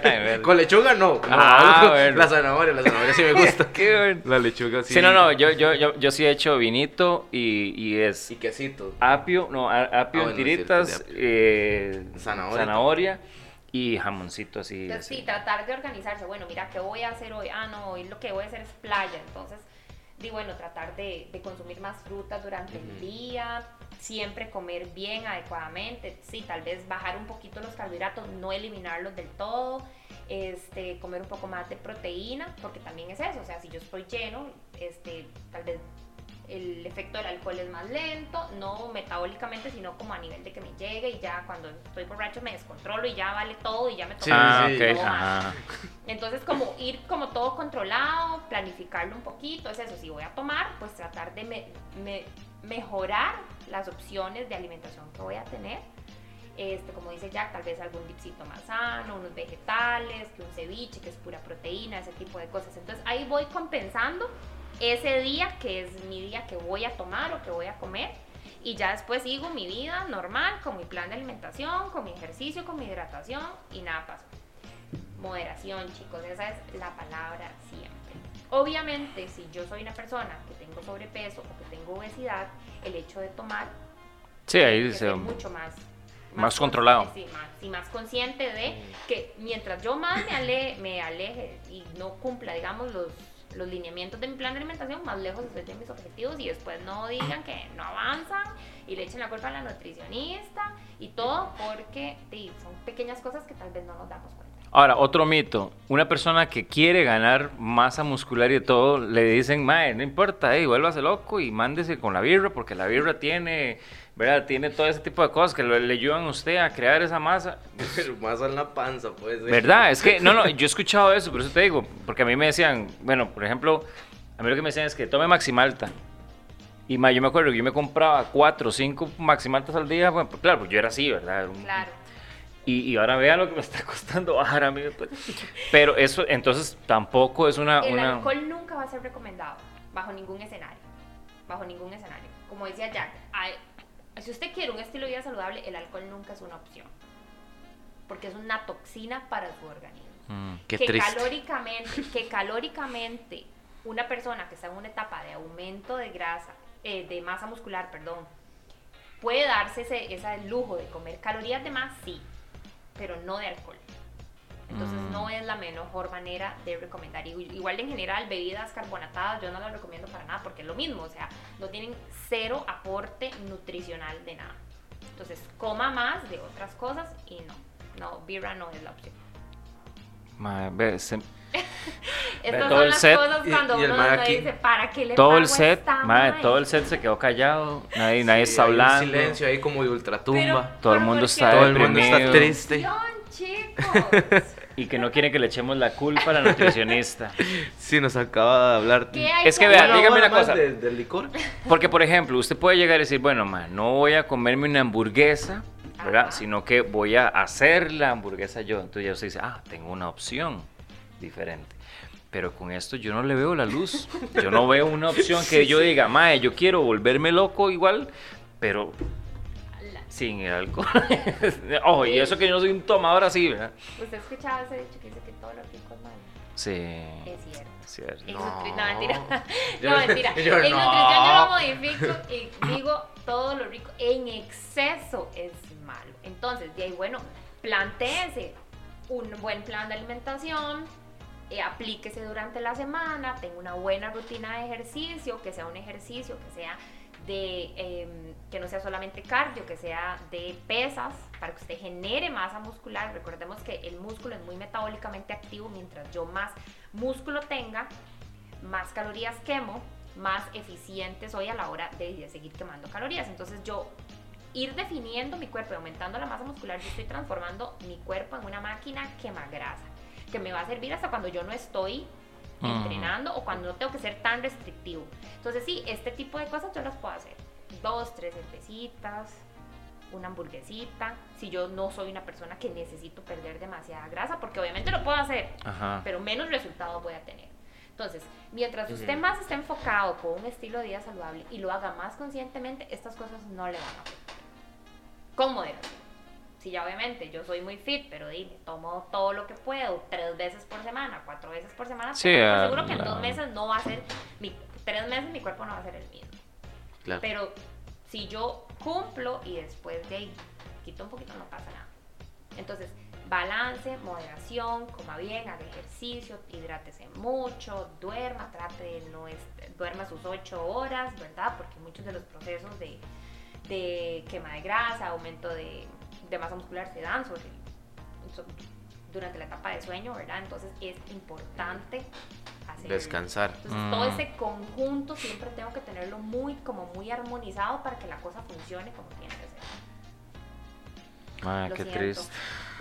verdad. Con lechuga no. no, Ah, algo- bueno. La zanahoria, la zanahoria sí me gusta. *laughs* Qué bueno. La lechuga sí. Sí, no, no, yo, yo, yo, yo sí he hecho vinito y, y es Y quesito. apio, no, apio Ah, en bueno, tiritas, cierto, eh, Zanahoria. zanahoria y jamoncito así. Entonces, así. sí, tratar de organizarse. Bueno, mira, ¿qué voy a hacer hoy? Ah, no, hoy lo que voy a hacer es playa. Entonces, di bueno, tratar de, de consumir más frutas durante el día, siempre comer bien, adecuadamente. Sí, tal vez bajar un poquito los carbohidratos, no eliminarlos del todo. Este, comer un poco más de proteína, porque también es eso. O sea, si yo estoy lleno, este, tal vez el efecto del alcohol es más lento, no metabólicamente, sino como a nivel de que me llegue y ya cuando estoy borracho me descontrolo y ya vale todo y ya me Sí, tomo ah, sí. todo ajá. Entonces, como ir como todo controlado, planificarlo un poquito, es eso, si voy a tomar, pues tratar de me- me- mejorar las opciones de alimentación que voy a tener. Este, como dice Jack, tal vez algún dipsito más sano, unos vegetales, que un ceviche, que es pura proteína, ese tipo de cosas. Entonces, ahí voy compensando ese día que es mi día que voy a tomar o que voy a comer. Y ya después sigo mi vida normal, con mi plan de alimentación, con mi ejercicio, con mi hidratación y nada pasó. Moderación, chicos, esa es la palabra siempre. Obviamente, si yo soy una persona que tengo sobrepeso o que tengo obesidad, el hecho de tomar Sí, ahí ser mucho más, más controlado. consciente, Sí, más, sí, más consciente de que mientras yo más me aleje, me aleje y no cumpla, digamos, los, los lineamientos de mi plan de alimentación, más lejos de mis objetivos y después no digan que no avanzan y le echen la culpa a la nutricionista y todo porque son pequeñas cosas que tal vez no nos damos cuenta. Ahora, otro mito. Una persona que quiere ganar masa muscular y todo, le dicen, mae, no importa, eh, vuélvase loco y mándese con la birra, porque la birra tiene, ¿verdad? Tiene todo ese tipo de cosas que lo- le ayudan a usted a crear esa masa. Pero más en la panza, pues. sí. ¿Verdad? Es que, no, no, *laughs* yo he escuchado eso, por eso te digo, porque a mí me decían, bueno, por ejemplo, a mí lo que me decían es que tome Maximalta. Y ma, yo me acuerdo que yo me compraba cuatro o cinco Maximaltas al día, bueno, pues, claro, pues yo era así, ¿verdad? Era un- Claro. Y, y ahora vean lo que me está *laughs* costando bajar a mí. pues. Pero eso, entonces, tampoco es una... El una... alcohol nunca va a ser recomendado bajo ningún escenario. Bajo ningún escenario. Como decía Jack, hay- si usted quiere un estilo de vida saludable, el alcohol nunca es una opción. Porque es una toxina para su organismo. Mm. Qué que triste. calóricamente, *laughs* que calóricamente una persona que está en una etapa de aumento de grasa, eh, de masa muscular, perdón, puede darse ese, ese lujo de comer calorías de más, sí, pero no de alcohol. Entonces Mm. no es la mejor manera de recomendar. Igu- Igual en general, bebidas carbonatadas yo no las recomiendo para nada porque es lo mismo, o sea, no tienen cero aporte nutricional de nada. Entonces coma más de otras cosas y no, no, birra no es la opción. Ma, ve, se- *laughs* Estas todo son el las set. cosas Y- cuando y el uno aquí. dice, ¿para qué le todo pago el set, esta ma, mae?" todo el set se quedó callado, nadie, nadie Sí, está hay un hablando. silencio ahí como de ultratumba. Todo el Pero mundo ¿por está? Todo el mundo está triste. Chicos. *laughs* Y que no quiere que le echemos la culpa a la nutricionista. Sí, nos acaba de hablar. ¿Qué hay Es que que vea, dígame una cosa. de- del licor. Porque, por ejemplo, usted puede llegar y decir, bueno, ma, no voy a comerme una hamburguesa, ¿verdad? Ajá. Sino que voy a hacer la hamburguesa yo. Entonces ya usted dice, ah, tengo una opción diferente. Pero con esto yo no le veo la luz. Yo no veo una opción que yo diga, mae, yo quiero volverme loco igual, pero sin el alcohol. *laughs* Ojo, y eso que yo no soy un tomador así, ¿verdad? ¿Usted ha escuchado ese dicho que dice que todo lo rico es malo? Sí. Es cierto. cierto. No. nutri- no, mentira. Yo- *laughs* no, mentira. yo no. nutrición yo lo modifico y digo todo lo rico en exceso es malo. Entonces, de ahí, bueno, plantéese un buen plan de alimentación, eh, aplíquese durante la semana, tenga una buena rutina de ejercicio, que sea un ejercicio que sea de em, que no sea solamente cardio, que sea de pesas, para que usted genere masa muscular. Recordemos que el músculo es muy metabólicamente activo, mientras yo más músculo tenga, más calorías quemo, más eficiente soy a la hora de, de seguir quemando calorías. Entonces yo ir definiendo mi cuerpo y aumentando la masa muscular, yo estoy transformando mi cuerpo en una máquina quema grasa, que me va a servir hasta cuando yo no estoy Mm. entrenando o cuando no tengo que ser tan restrictivo. Entonces sí, este tipo de cosas yo las puedo hacer. Dos, tres cervecitas, una hamburguesita, si yo no soy una persona que necesito perder demasiada grasa, porque obviamente lo puedo hacer, Ajá. pero menos resultados voy a tener. Entonces, mientras usted más esté enfocado con un estilo de vida saludable y lo haga más conscientemente, estas cosas no le van a afectar. Con moderación. Si ya obviamente yo soy muy fit, pero dime, tomo todo lo que puedo, tres veces por semana, cuatro veces por semana, Sí, por ah, seguro que en dos meses no va a ser, mi, tres meses mi cuerpo no va a ser el mismo. Claro. Pero si yo cumplo y después de ahí quito un poquito, no pasa nada. Entonces, balance, moderación, coma bien, haga ejercicio, hidrátese mucho, duerma, trate de no duerma sus 8 horas, ¿verdad? Porque muchos de los procesos de, de quema de grasa, aumento de, de masa muscular se dan sobre, so- durante la etapa de sueño, ¿verdad? Entonces es importante hacer Descansar. entonces todo Mm. ese conjunto siempre tengo que tenerlo muy como muy armonizado para que la cosa funcione como tiene que ser. Ay, Lo qué siento. triste.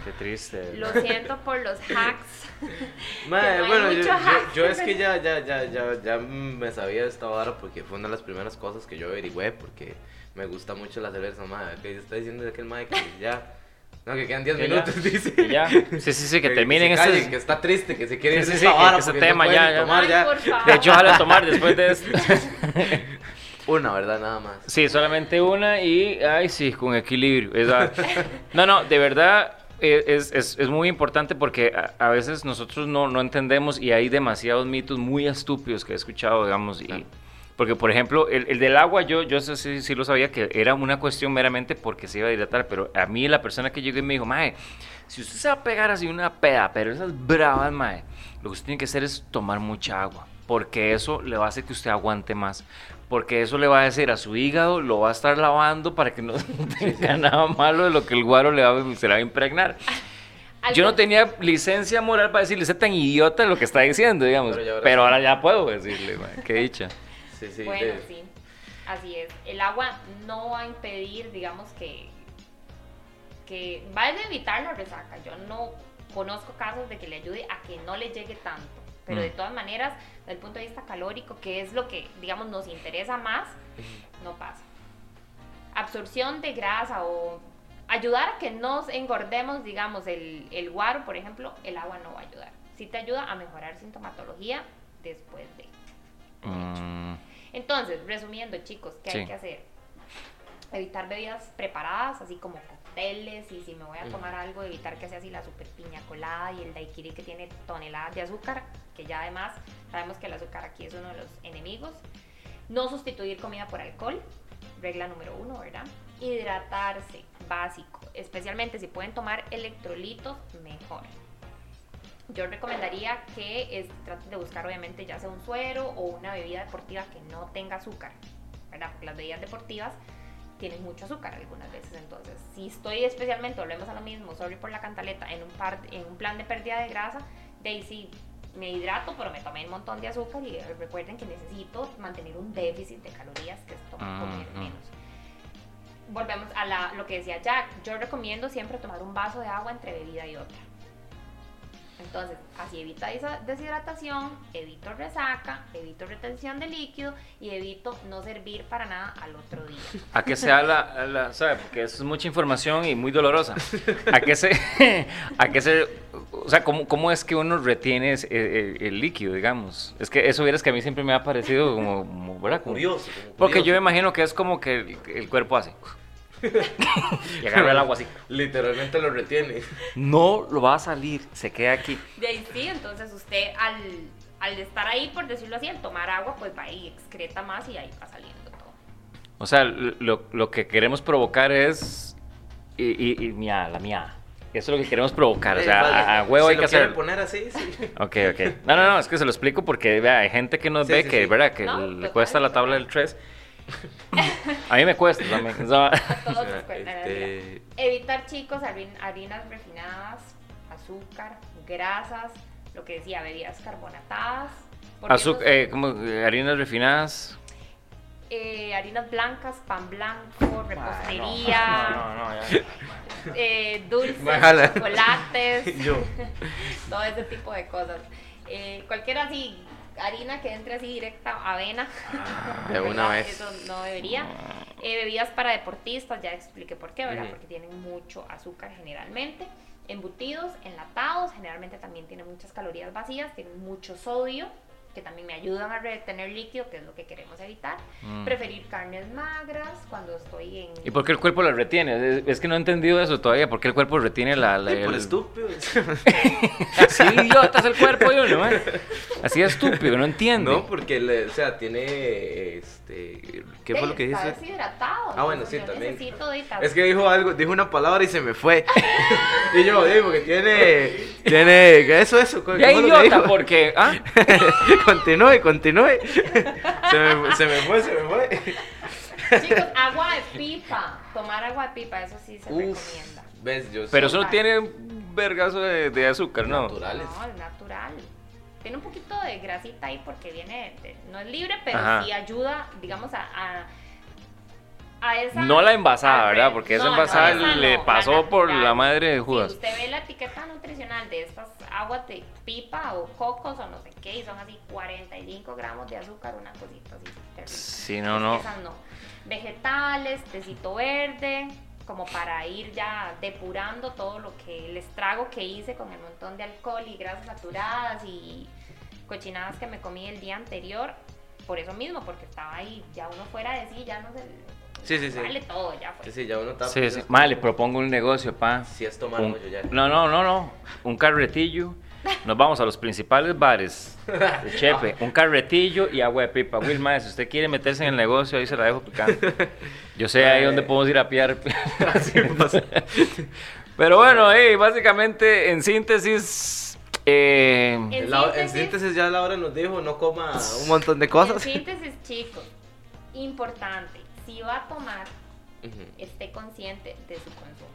Qué triste. Lo siento por los *laughs* hacks. *laughs* Mae, no bueno, yo, yo- yo es que ya, ya, ya, ya, ya me sabía esta vara porque fue una de las primeras cosas que yo averigüé porque me gusta mucho la cerveza, madre. Que está diciendo de aquel mae que ya. No, que quedan 10 Que ya. minutos, *laughs* dice. Que ya. Sí, sí, sí, que terminen se callen, este. que está triste, que se quiere Sí, ir sí, sí, que ese tema no ya, ya. tomar Ay, ya. por favor. De hecho, ojalá tomar después de esto. *laughs* Una, ¿verdad? Nada más. Sí, solamente una y, ay, sí, con equilibrio. esa- No, no, de verdad eh, es, es- es muy importante porque a, a veces nosotros no, no entendemos y hay demasiados mitos muy estúpidos que he escuchado, digamos. Y. porque, por ejemplo, el, el del agua, yo, yo sí, sí lo sabía que era una cuestión meramente porque se iba a hidratar, pero a mí la persona que llegó y me dijo, mae, si usted se va a pegar así una peda, pero esas bravas, mae, lo que usted tiene que hacer es tomar mucha agua, porque eso le va a hacer que usted aguante más. Porque eso le va a decir a su hígado, lo va a estar lavando para que no *laughs* tenga nada malo de lo que el guaro le va, a- se le va a impregnar. Yo no tenía licencia moral para decirle, sé tan idiota lo que está diciendo, digamos. Pero Pero, ahora ahora ya puedo decirle, mae, qué dicha. Sí, sí. Bueno, de- sí, así es. El agua no va a impedir, digamos, que, que va a evitar la resaca. Yo no conozco casos de que le ayude a que no le llegue tanto. Pero de Mm. todas maneras, desde el punto de vista calórico, que es lo que, digamos, nos interesa más, no pasa. Absorción de grasa o ayudar a que nos engordemos, digamos, el, el guaro, por ejemplo, el agua no va a ayudar. Sí te ayuda a mejorar sintomatología después de. Mm, Entonces, resumiendo, chicos, ¿qué hay que hacer? Evitar bebidas preparadas, así como cócteles, y si me voy a tomar algo, evitar que sea así la super piña colada y el daiquiri que tiene toneladas de azúcar, que ya además sabemos que el azúcar aquí es uno de los enemigos. No sustituir comida por alcohol, regla número uno, ¿verdad? Hidratarse, básico, especialmente si pueden tomar electrolitos, mejor. Yo recomendaría que es, traten de buscar obviamente ya sea un suero o una bebida deportiva que no tenga azúcar, ¿verdad? Porque las bebidas deportivas tienen mucho azúcar algunas veces, entonces si estoy especialmente, volvemos a lo mismo, sorry por la cantaleta, en un, par, en un plan de pérdida de grasa, sí me hidrato, pero me tomé un montón de azúcar y eh, recuerden que necesito mantener un déficit de calorías, que es tomar comer menos. Volvemos a la- lo que decía Jack, yo recomiendo siempre tomar un vaso de agua entre bebida y otra. Entonces, así evita esa deshidratación, evito resaca, evito retención de líquido y evito no servir para nada al otro día. a que sea la, a la- ¿sabe? Porque eso es mucha información y muy dolorosa. A que se, *laughs* a que se, o sea, ¿cómo, cómo es que uno retiene ese- el, el líquido, digamos? Es que eso vieras que a mí siempre me ha parecido como, como, ¿verdad? Como- Curioso. como Porque yo me imagino que es como que el, el cuerpo hace. *laughs* y agarra el agua así. Literalmente lo retiene. No lo va a salir, se queda aquí. De ahí sí, entonces usted al, al estar ahí, por decirlo así, al tomar agua, pues va y excreta más y ahí va saliendo todo. O sea, lo, lo que queremos provocar es. Y, y, y mía, la mía. Eso es lo que queremos provocar. O Eh, sea, vale, a, a huevo si hay lo que hacer. poner así, sí. Ok, ok. No, no, no, es que se lo explico porque vea, hay gente que nos Sí, ve sí, que, sí. ¿verdad? Que No, le total, cuesta la tabla del 3. A mí me cuesta también. O sea, A todos nos cuesta. Este, Evitar, chicos, harin- harinas refinadas, azúcar, grasas, lo que decía, bebidas carbonatadas, esos- eh, como harinas refinadas. eh, harinas blancas, pan blanco, repostería, *laughs* No, no, no, eh, dulces, *laughs* chocolates, Yo. *laughs* todo ese tipo de cosas. Eh, cualquier así, harina que entre así directa, avena. De una ¿verdad? vez. Eso no debería. Eh, bebidas para deportistas, ya expliqué por qué, ¿verdad? Porque tienen mucho azúcar generalmente. Embutidos, enlatados, generalmente también tienen muchas calorías vacías, tienen mucho sodio, que también me ayudan a retener líquido, que es lo que queremos evitar. Mm. Preferir carnes magras cuando estoy en... ¿Y por qué el cuerpo la retiene? Es, es que no he entendido eso todavía. ¿Por qué el cuerpo retiene la... la- Por el- estúpido. *laughs* Así idiota es el cuerpo de uno, ¿eh? Así estúpido, no entiende. No, porque, le- o sea, tiene, este, ¿qué fue lo que Está dice? deshidratado. Ah, bueno, sí, yo también. Es que dijo algo, dijo una palabra y se me fue. *laughs* y yo, digo, que tiene, *laughs* tiene, eso, eso. ¿cómo Ya fue lo que idiota, porque... ¿ah? Continúe, continúe. *laughs* se, me, se me fue, se me fue. Chicos, agua de pipa. Tomar agua de pipa, eso sí se Uf, recomienda. ves, yo Pero eso no tiene un vergazo de, de azúcar, ¿no? naturales. No, es natural. Tiene un poquito de grasita ahí porque viene, de- no es libre, pero Ajá. sí ayuda, digamos, a, a, a esa... No la envasada, ¿verdad? Porque esa no, no, envasada esa le no, pasó por la madre de Judas. Si usted ve la etiqueta nutricional de estas aguas de pipa o cocos o no sé qué, y son así 45 gramos de azúcar, una cosita así. terrible. Sí, no, no. Esas no. Vegetales, tecito verde, como para ir ya depurando todo lo que el estrago que hice con el montón de alcohol y grasas saturadas y cochinadas que me comí el día anterior. Por eso mismo, porque estaba ahí, ya uno fuera de sí, ya no se. Sí, sí, sí. Vale todo, ya fue. Sí, sí, ya uno está. Sí, sí. Madre, le propongo un negocio, pa. Si es tomar Un- mucho ya. no, no, no, no. Un carretillo. Nos vamos a los principales bares de *laughs* Chepe. Un carretillo y agua de pipa. Wilma, si usted quiere meterse en el negocio, ahí se la dejo picando. Yo sé ahí donde podemos ir a piar. *laughs* *laughs* Pero bueno, eh, básicamente, en síntesis, eh, En La- En síntesis- síntesis ya Laura nos dijo, no coma un montón de cosas. En síntesis, chicos, importante, si va a tomar, esté consciente de su consumo.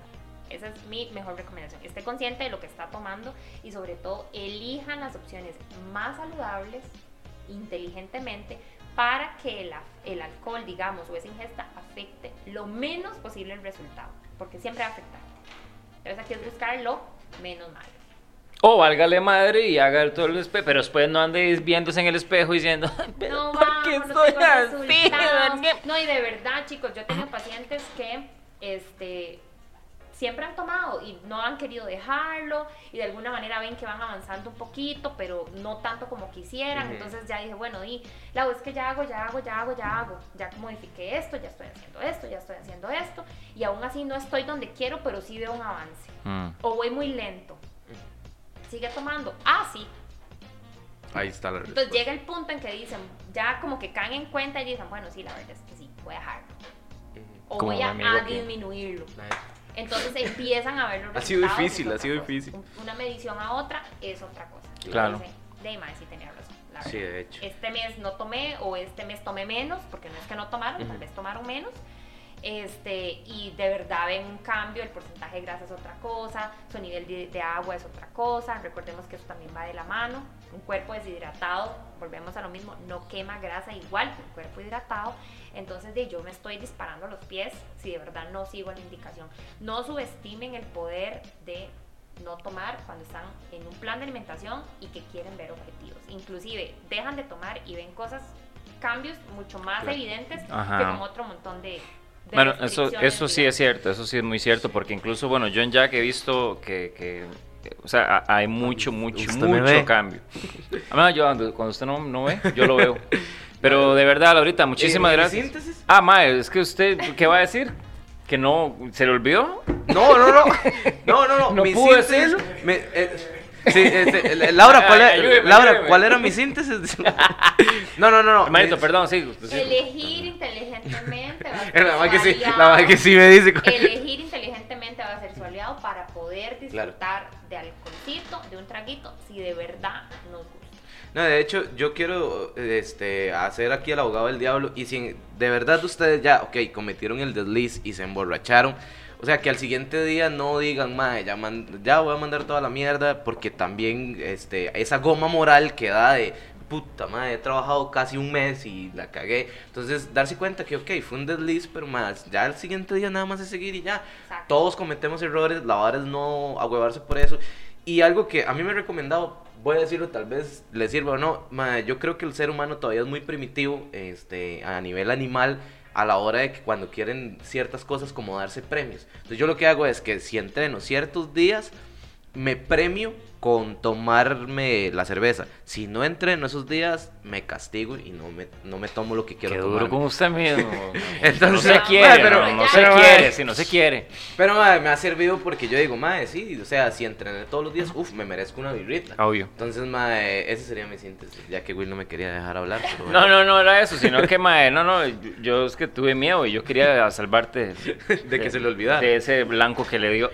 Esa es mi mejor recomendación. Esté consciente de lo que está tomando y sobre todo elijan las opciones más saludables inteligentemente para que el, el alcohol, digamos, o esa ingesta afecte lo menos posible el resultado, porque siempre va a afectar. Entonces aquí es buscar lo menos malo. O válgale madre y haga todo el espejo. Pero después no ande viéndose en el espejo diciendo, "Ay, pero No, ¿por qué estoy así? resultados. ¿Por qué?". No, y de verdad, chicos, yo tengo pacientes que este, siempre han tomado y no han querido dejarlo y de alguna manera ven que van avanzando un poquito, pero no tanto como quisieran. Entonces ya dije, bueno, y la es que ya hago, ya hago, ya hago, ya hago. Ya modifiqué esto, ya estoy haciendo esto, ya estoy haciendo esto. Y aún así no estoy donde quiero, pero sí veo un avance. Mm. O voy muy lento. Sigue tomando. Ah, sí, Ahí está la entonces respuesta. llega el punto en que dicen, ya como que caen en cuenta y dicen, bueno, sí, la verdad es que sí, voy a dejarlo. O Como voy a, a que- disminuirlo. Ay, Entonces empiezan a ver los *laughs* Ha sido difícil, ha sido cosa. difícil. Un- Una medición a otra es otra cosa. Claro. Dicen, De sí tenía razón. la Sí, de hecho. Este mes no tomé o este mes tomé menos, porque no es que no tomaron, tal Ujú. vez tomaron menos. Este, y de verdad ven un cambio, el porcentaje de grasa es otra cosa, su nivel de, de agua es otra cosa, recordemos que eso también va de la mano, un cuerpo deshidratado, volvemos a lo mismo, no quema grasa igual que un cuerpo hidratado, entonces de yo me estoy disparando los pies si de verdad no sigo la indicación. No subestimen el poder de no tomar cuando están en un plan de alimentación y que quieren ver objetivos. Inclusive dejan de tomar y ven cosas, cambios mucho más evidentes Ajá. que con otro montón de... Bueno, eso, eso sí es cierto, eso sí es muy cierto, porque incluso, bueno, yo en Jack he visto que, que, eh, o sea, ha- hay mucho, mucho, Usted mucho ve. cambio. Además, yo cuando, usted no, no ve, yo lo veo. *laughs* Pero de verdad, Laurita, muchísimas ¿En gracias. síntesis? Ah, Mae, es que usted, ¿qué va a decir? ¿Que no, se le olvidó? No, no, no. *laughs* No, no, no. ¿No mi pudo síntesis. decirlo? me- eh, sí, este, eh, Laura, ¿cuál era, ayúdeme, Laura, ayúdeme. ¿cuál era mi síntesis? *laughs* No, no, no. no. Marito, mi- perdón, sí. sí. Elegir inteligentemente va a ser *laughs* La su que sí, aliado. la verdad que sí me dice. Elegir inteligentemente va a ser su aliado para poder Claro. disfrutar de alcoholcito, de un traguito, si de verdad nos gusta. No, de hecho, yo quiero este, hacer aquí el abogado del diablo. Y si de verdad ustedes ya, ok, cometieron el desliz y se emborracharon. O sea, que al siguiente día no digan, madre, ya, man- ya voy a mandar toda la mierda. Porque también este, esa goma moral que da de puta madre, he trabajado casi un mes y la cagué. Entonces, darse cuenta que, ok, fue un desliz, pero más, ya el siguiente día nada más es seguir y ya. Exacto. Todos cometemos errores, la vara es no ahuevarse por eso. Y algo que a mí me ha recomendado, voy a decirlo, tal vez le sirva o no, ma, yo creo que el ser humano todavía es muy primitivo este, a nivel animal a la hora de que cuando quieren ciertas cosas como darse premios. Entonces yo lo que hago es que si entreno ciertos días, me premio con tomarme la cerveza. Si no entreno esos días, me castigo y no me, no me tomo lo que quiero Qué duro con usted mismo. *laughs* Entonces, *laughs* no se quiere, pero- no, se quiere, madre. si no se quiere. Pero madre, me ha servido porque yo digo, madre, sí, o sea, si entrené todos los días, uff, me merezco una birrita. Obvio. Entonces, madre, ese sería mi síntesis, ya que Will no me quería dejar hablar. pero No, bueno. no, no era eso, sino que, mae, no, no, yo, yo es que tuve miedo y yo quería salvarte *laughs* De que se le olvidara. De ese blanco que le dio.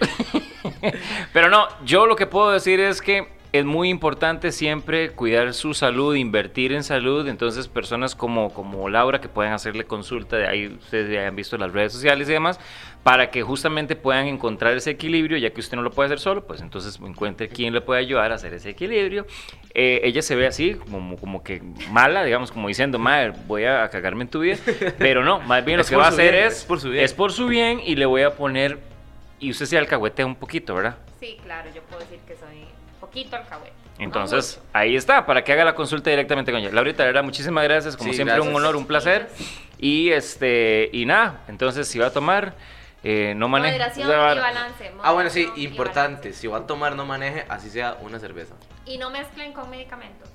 *laughs* Pero no, yo lo que puedo decir es que es muy importante siempre cuidar su salud, invertir en salud. Entonces, personas como, como Laura que pueden hacerle consulta, de ahí ustedes ya han visto las redes sociales y demás, para que justamente puedan encontrar ese equilibrio, ya que usted no lo puede hacer solo, pues entonces encuentre quién le puede ayudar a hacer ese equilibrio. Eh, ella se ve así, como, como que mala, digamos, como diciendo, madre, voy a cagarme en tu vida, pero no, más bien lo Es que va a hacer bien, es, es por su bien. es por su bien y le voy a poner, y usted se alcahuetea un poquito, ¿verdad? Sí, claro, yo puedo decir que soy poquito alcahuete. Entonces, ahí está, para que haga la consulta directamente con ella. Laurita, de verdad, muchísimas gracias. Como Sí, siempre, gracias. un honor, un placer. Y este, y nada, entonces si va a tomar, eh, no maneje. Moderación o sea, y balance. Ah, bueno, sí, importante, si va a tomar, no maneje, así sea una cerveza. Y no mezclen con medicamentos.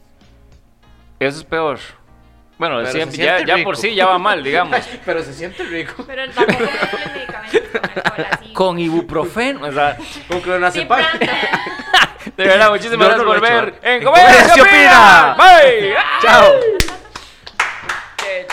Eso es peor. Bueno, siempre- ya, ya por sí ya va mal, digamos. *laughs* Pero se siente rico. Pero tampoco mezclen medicamentos con ibuprofeno, o sea, con clonazepam. *laughs* De verdad, muchísimas gracias por ver. En Comer, ¿qué? Bye. Chao. Qué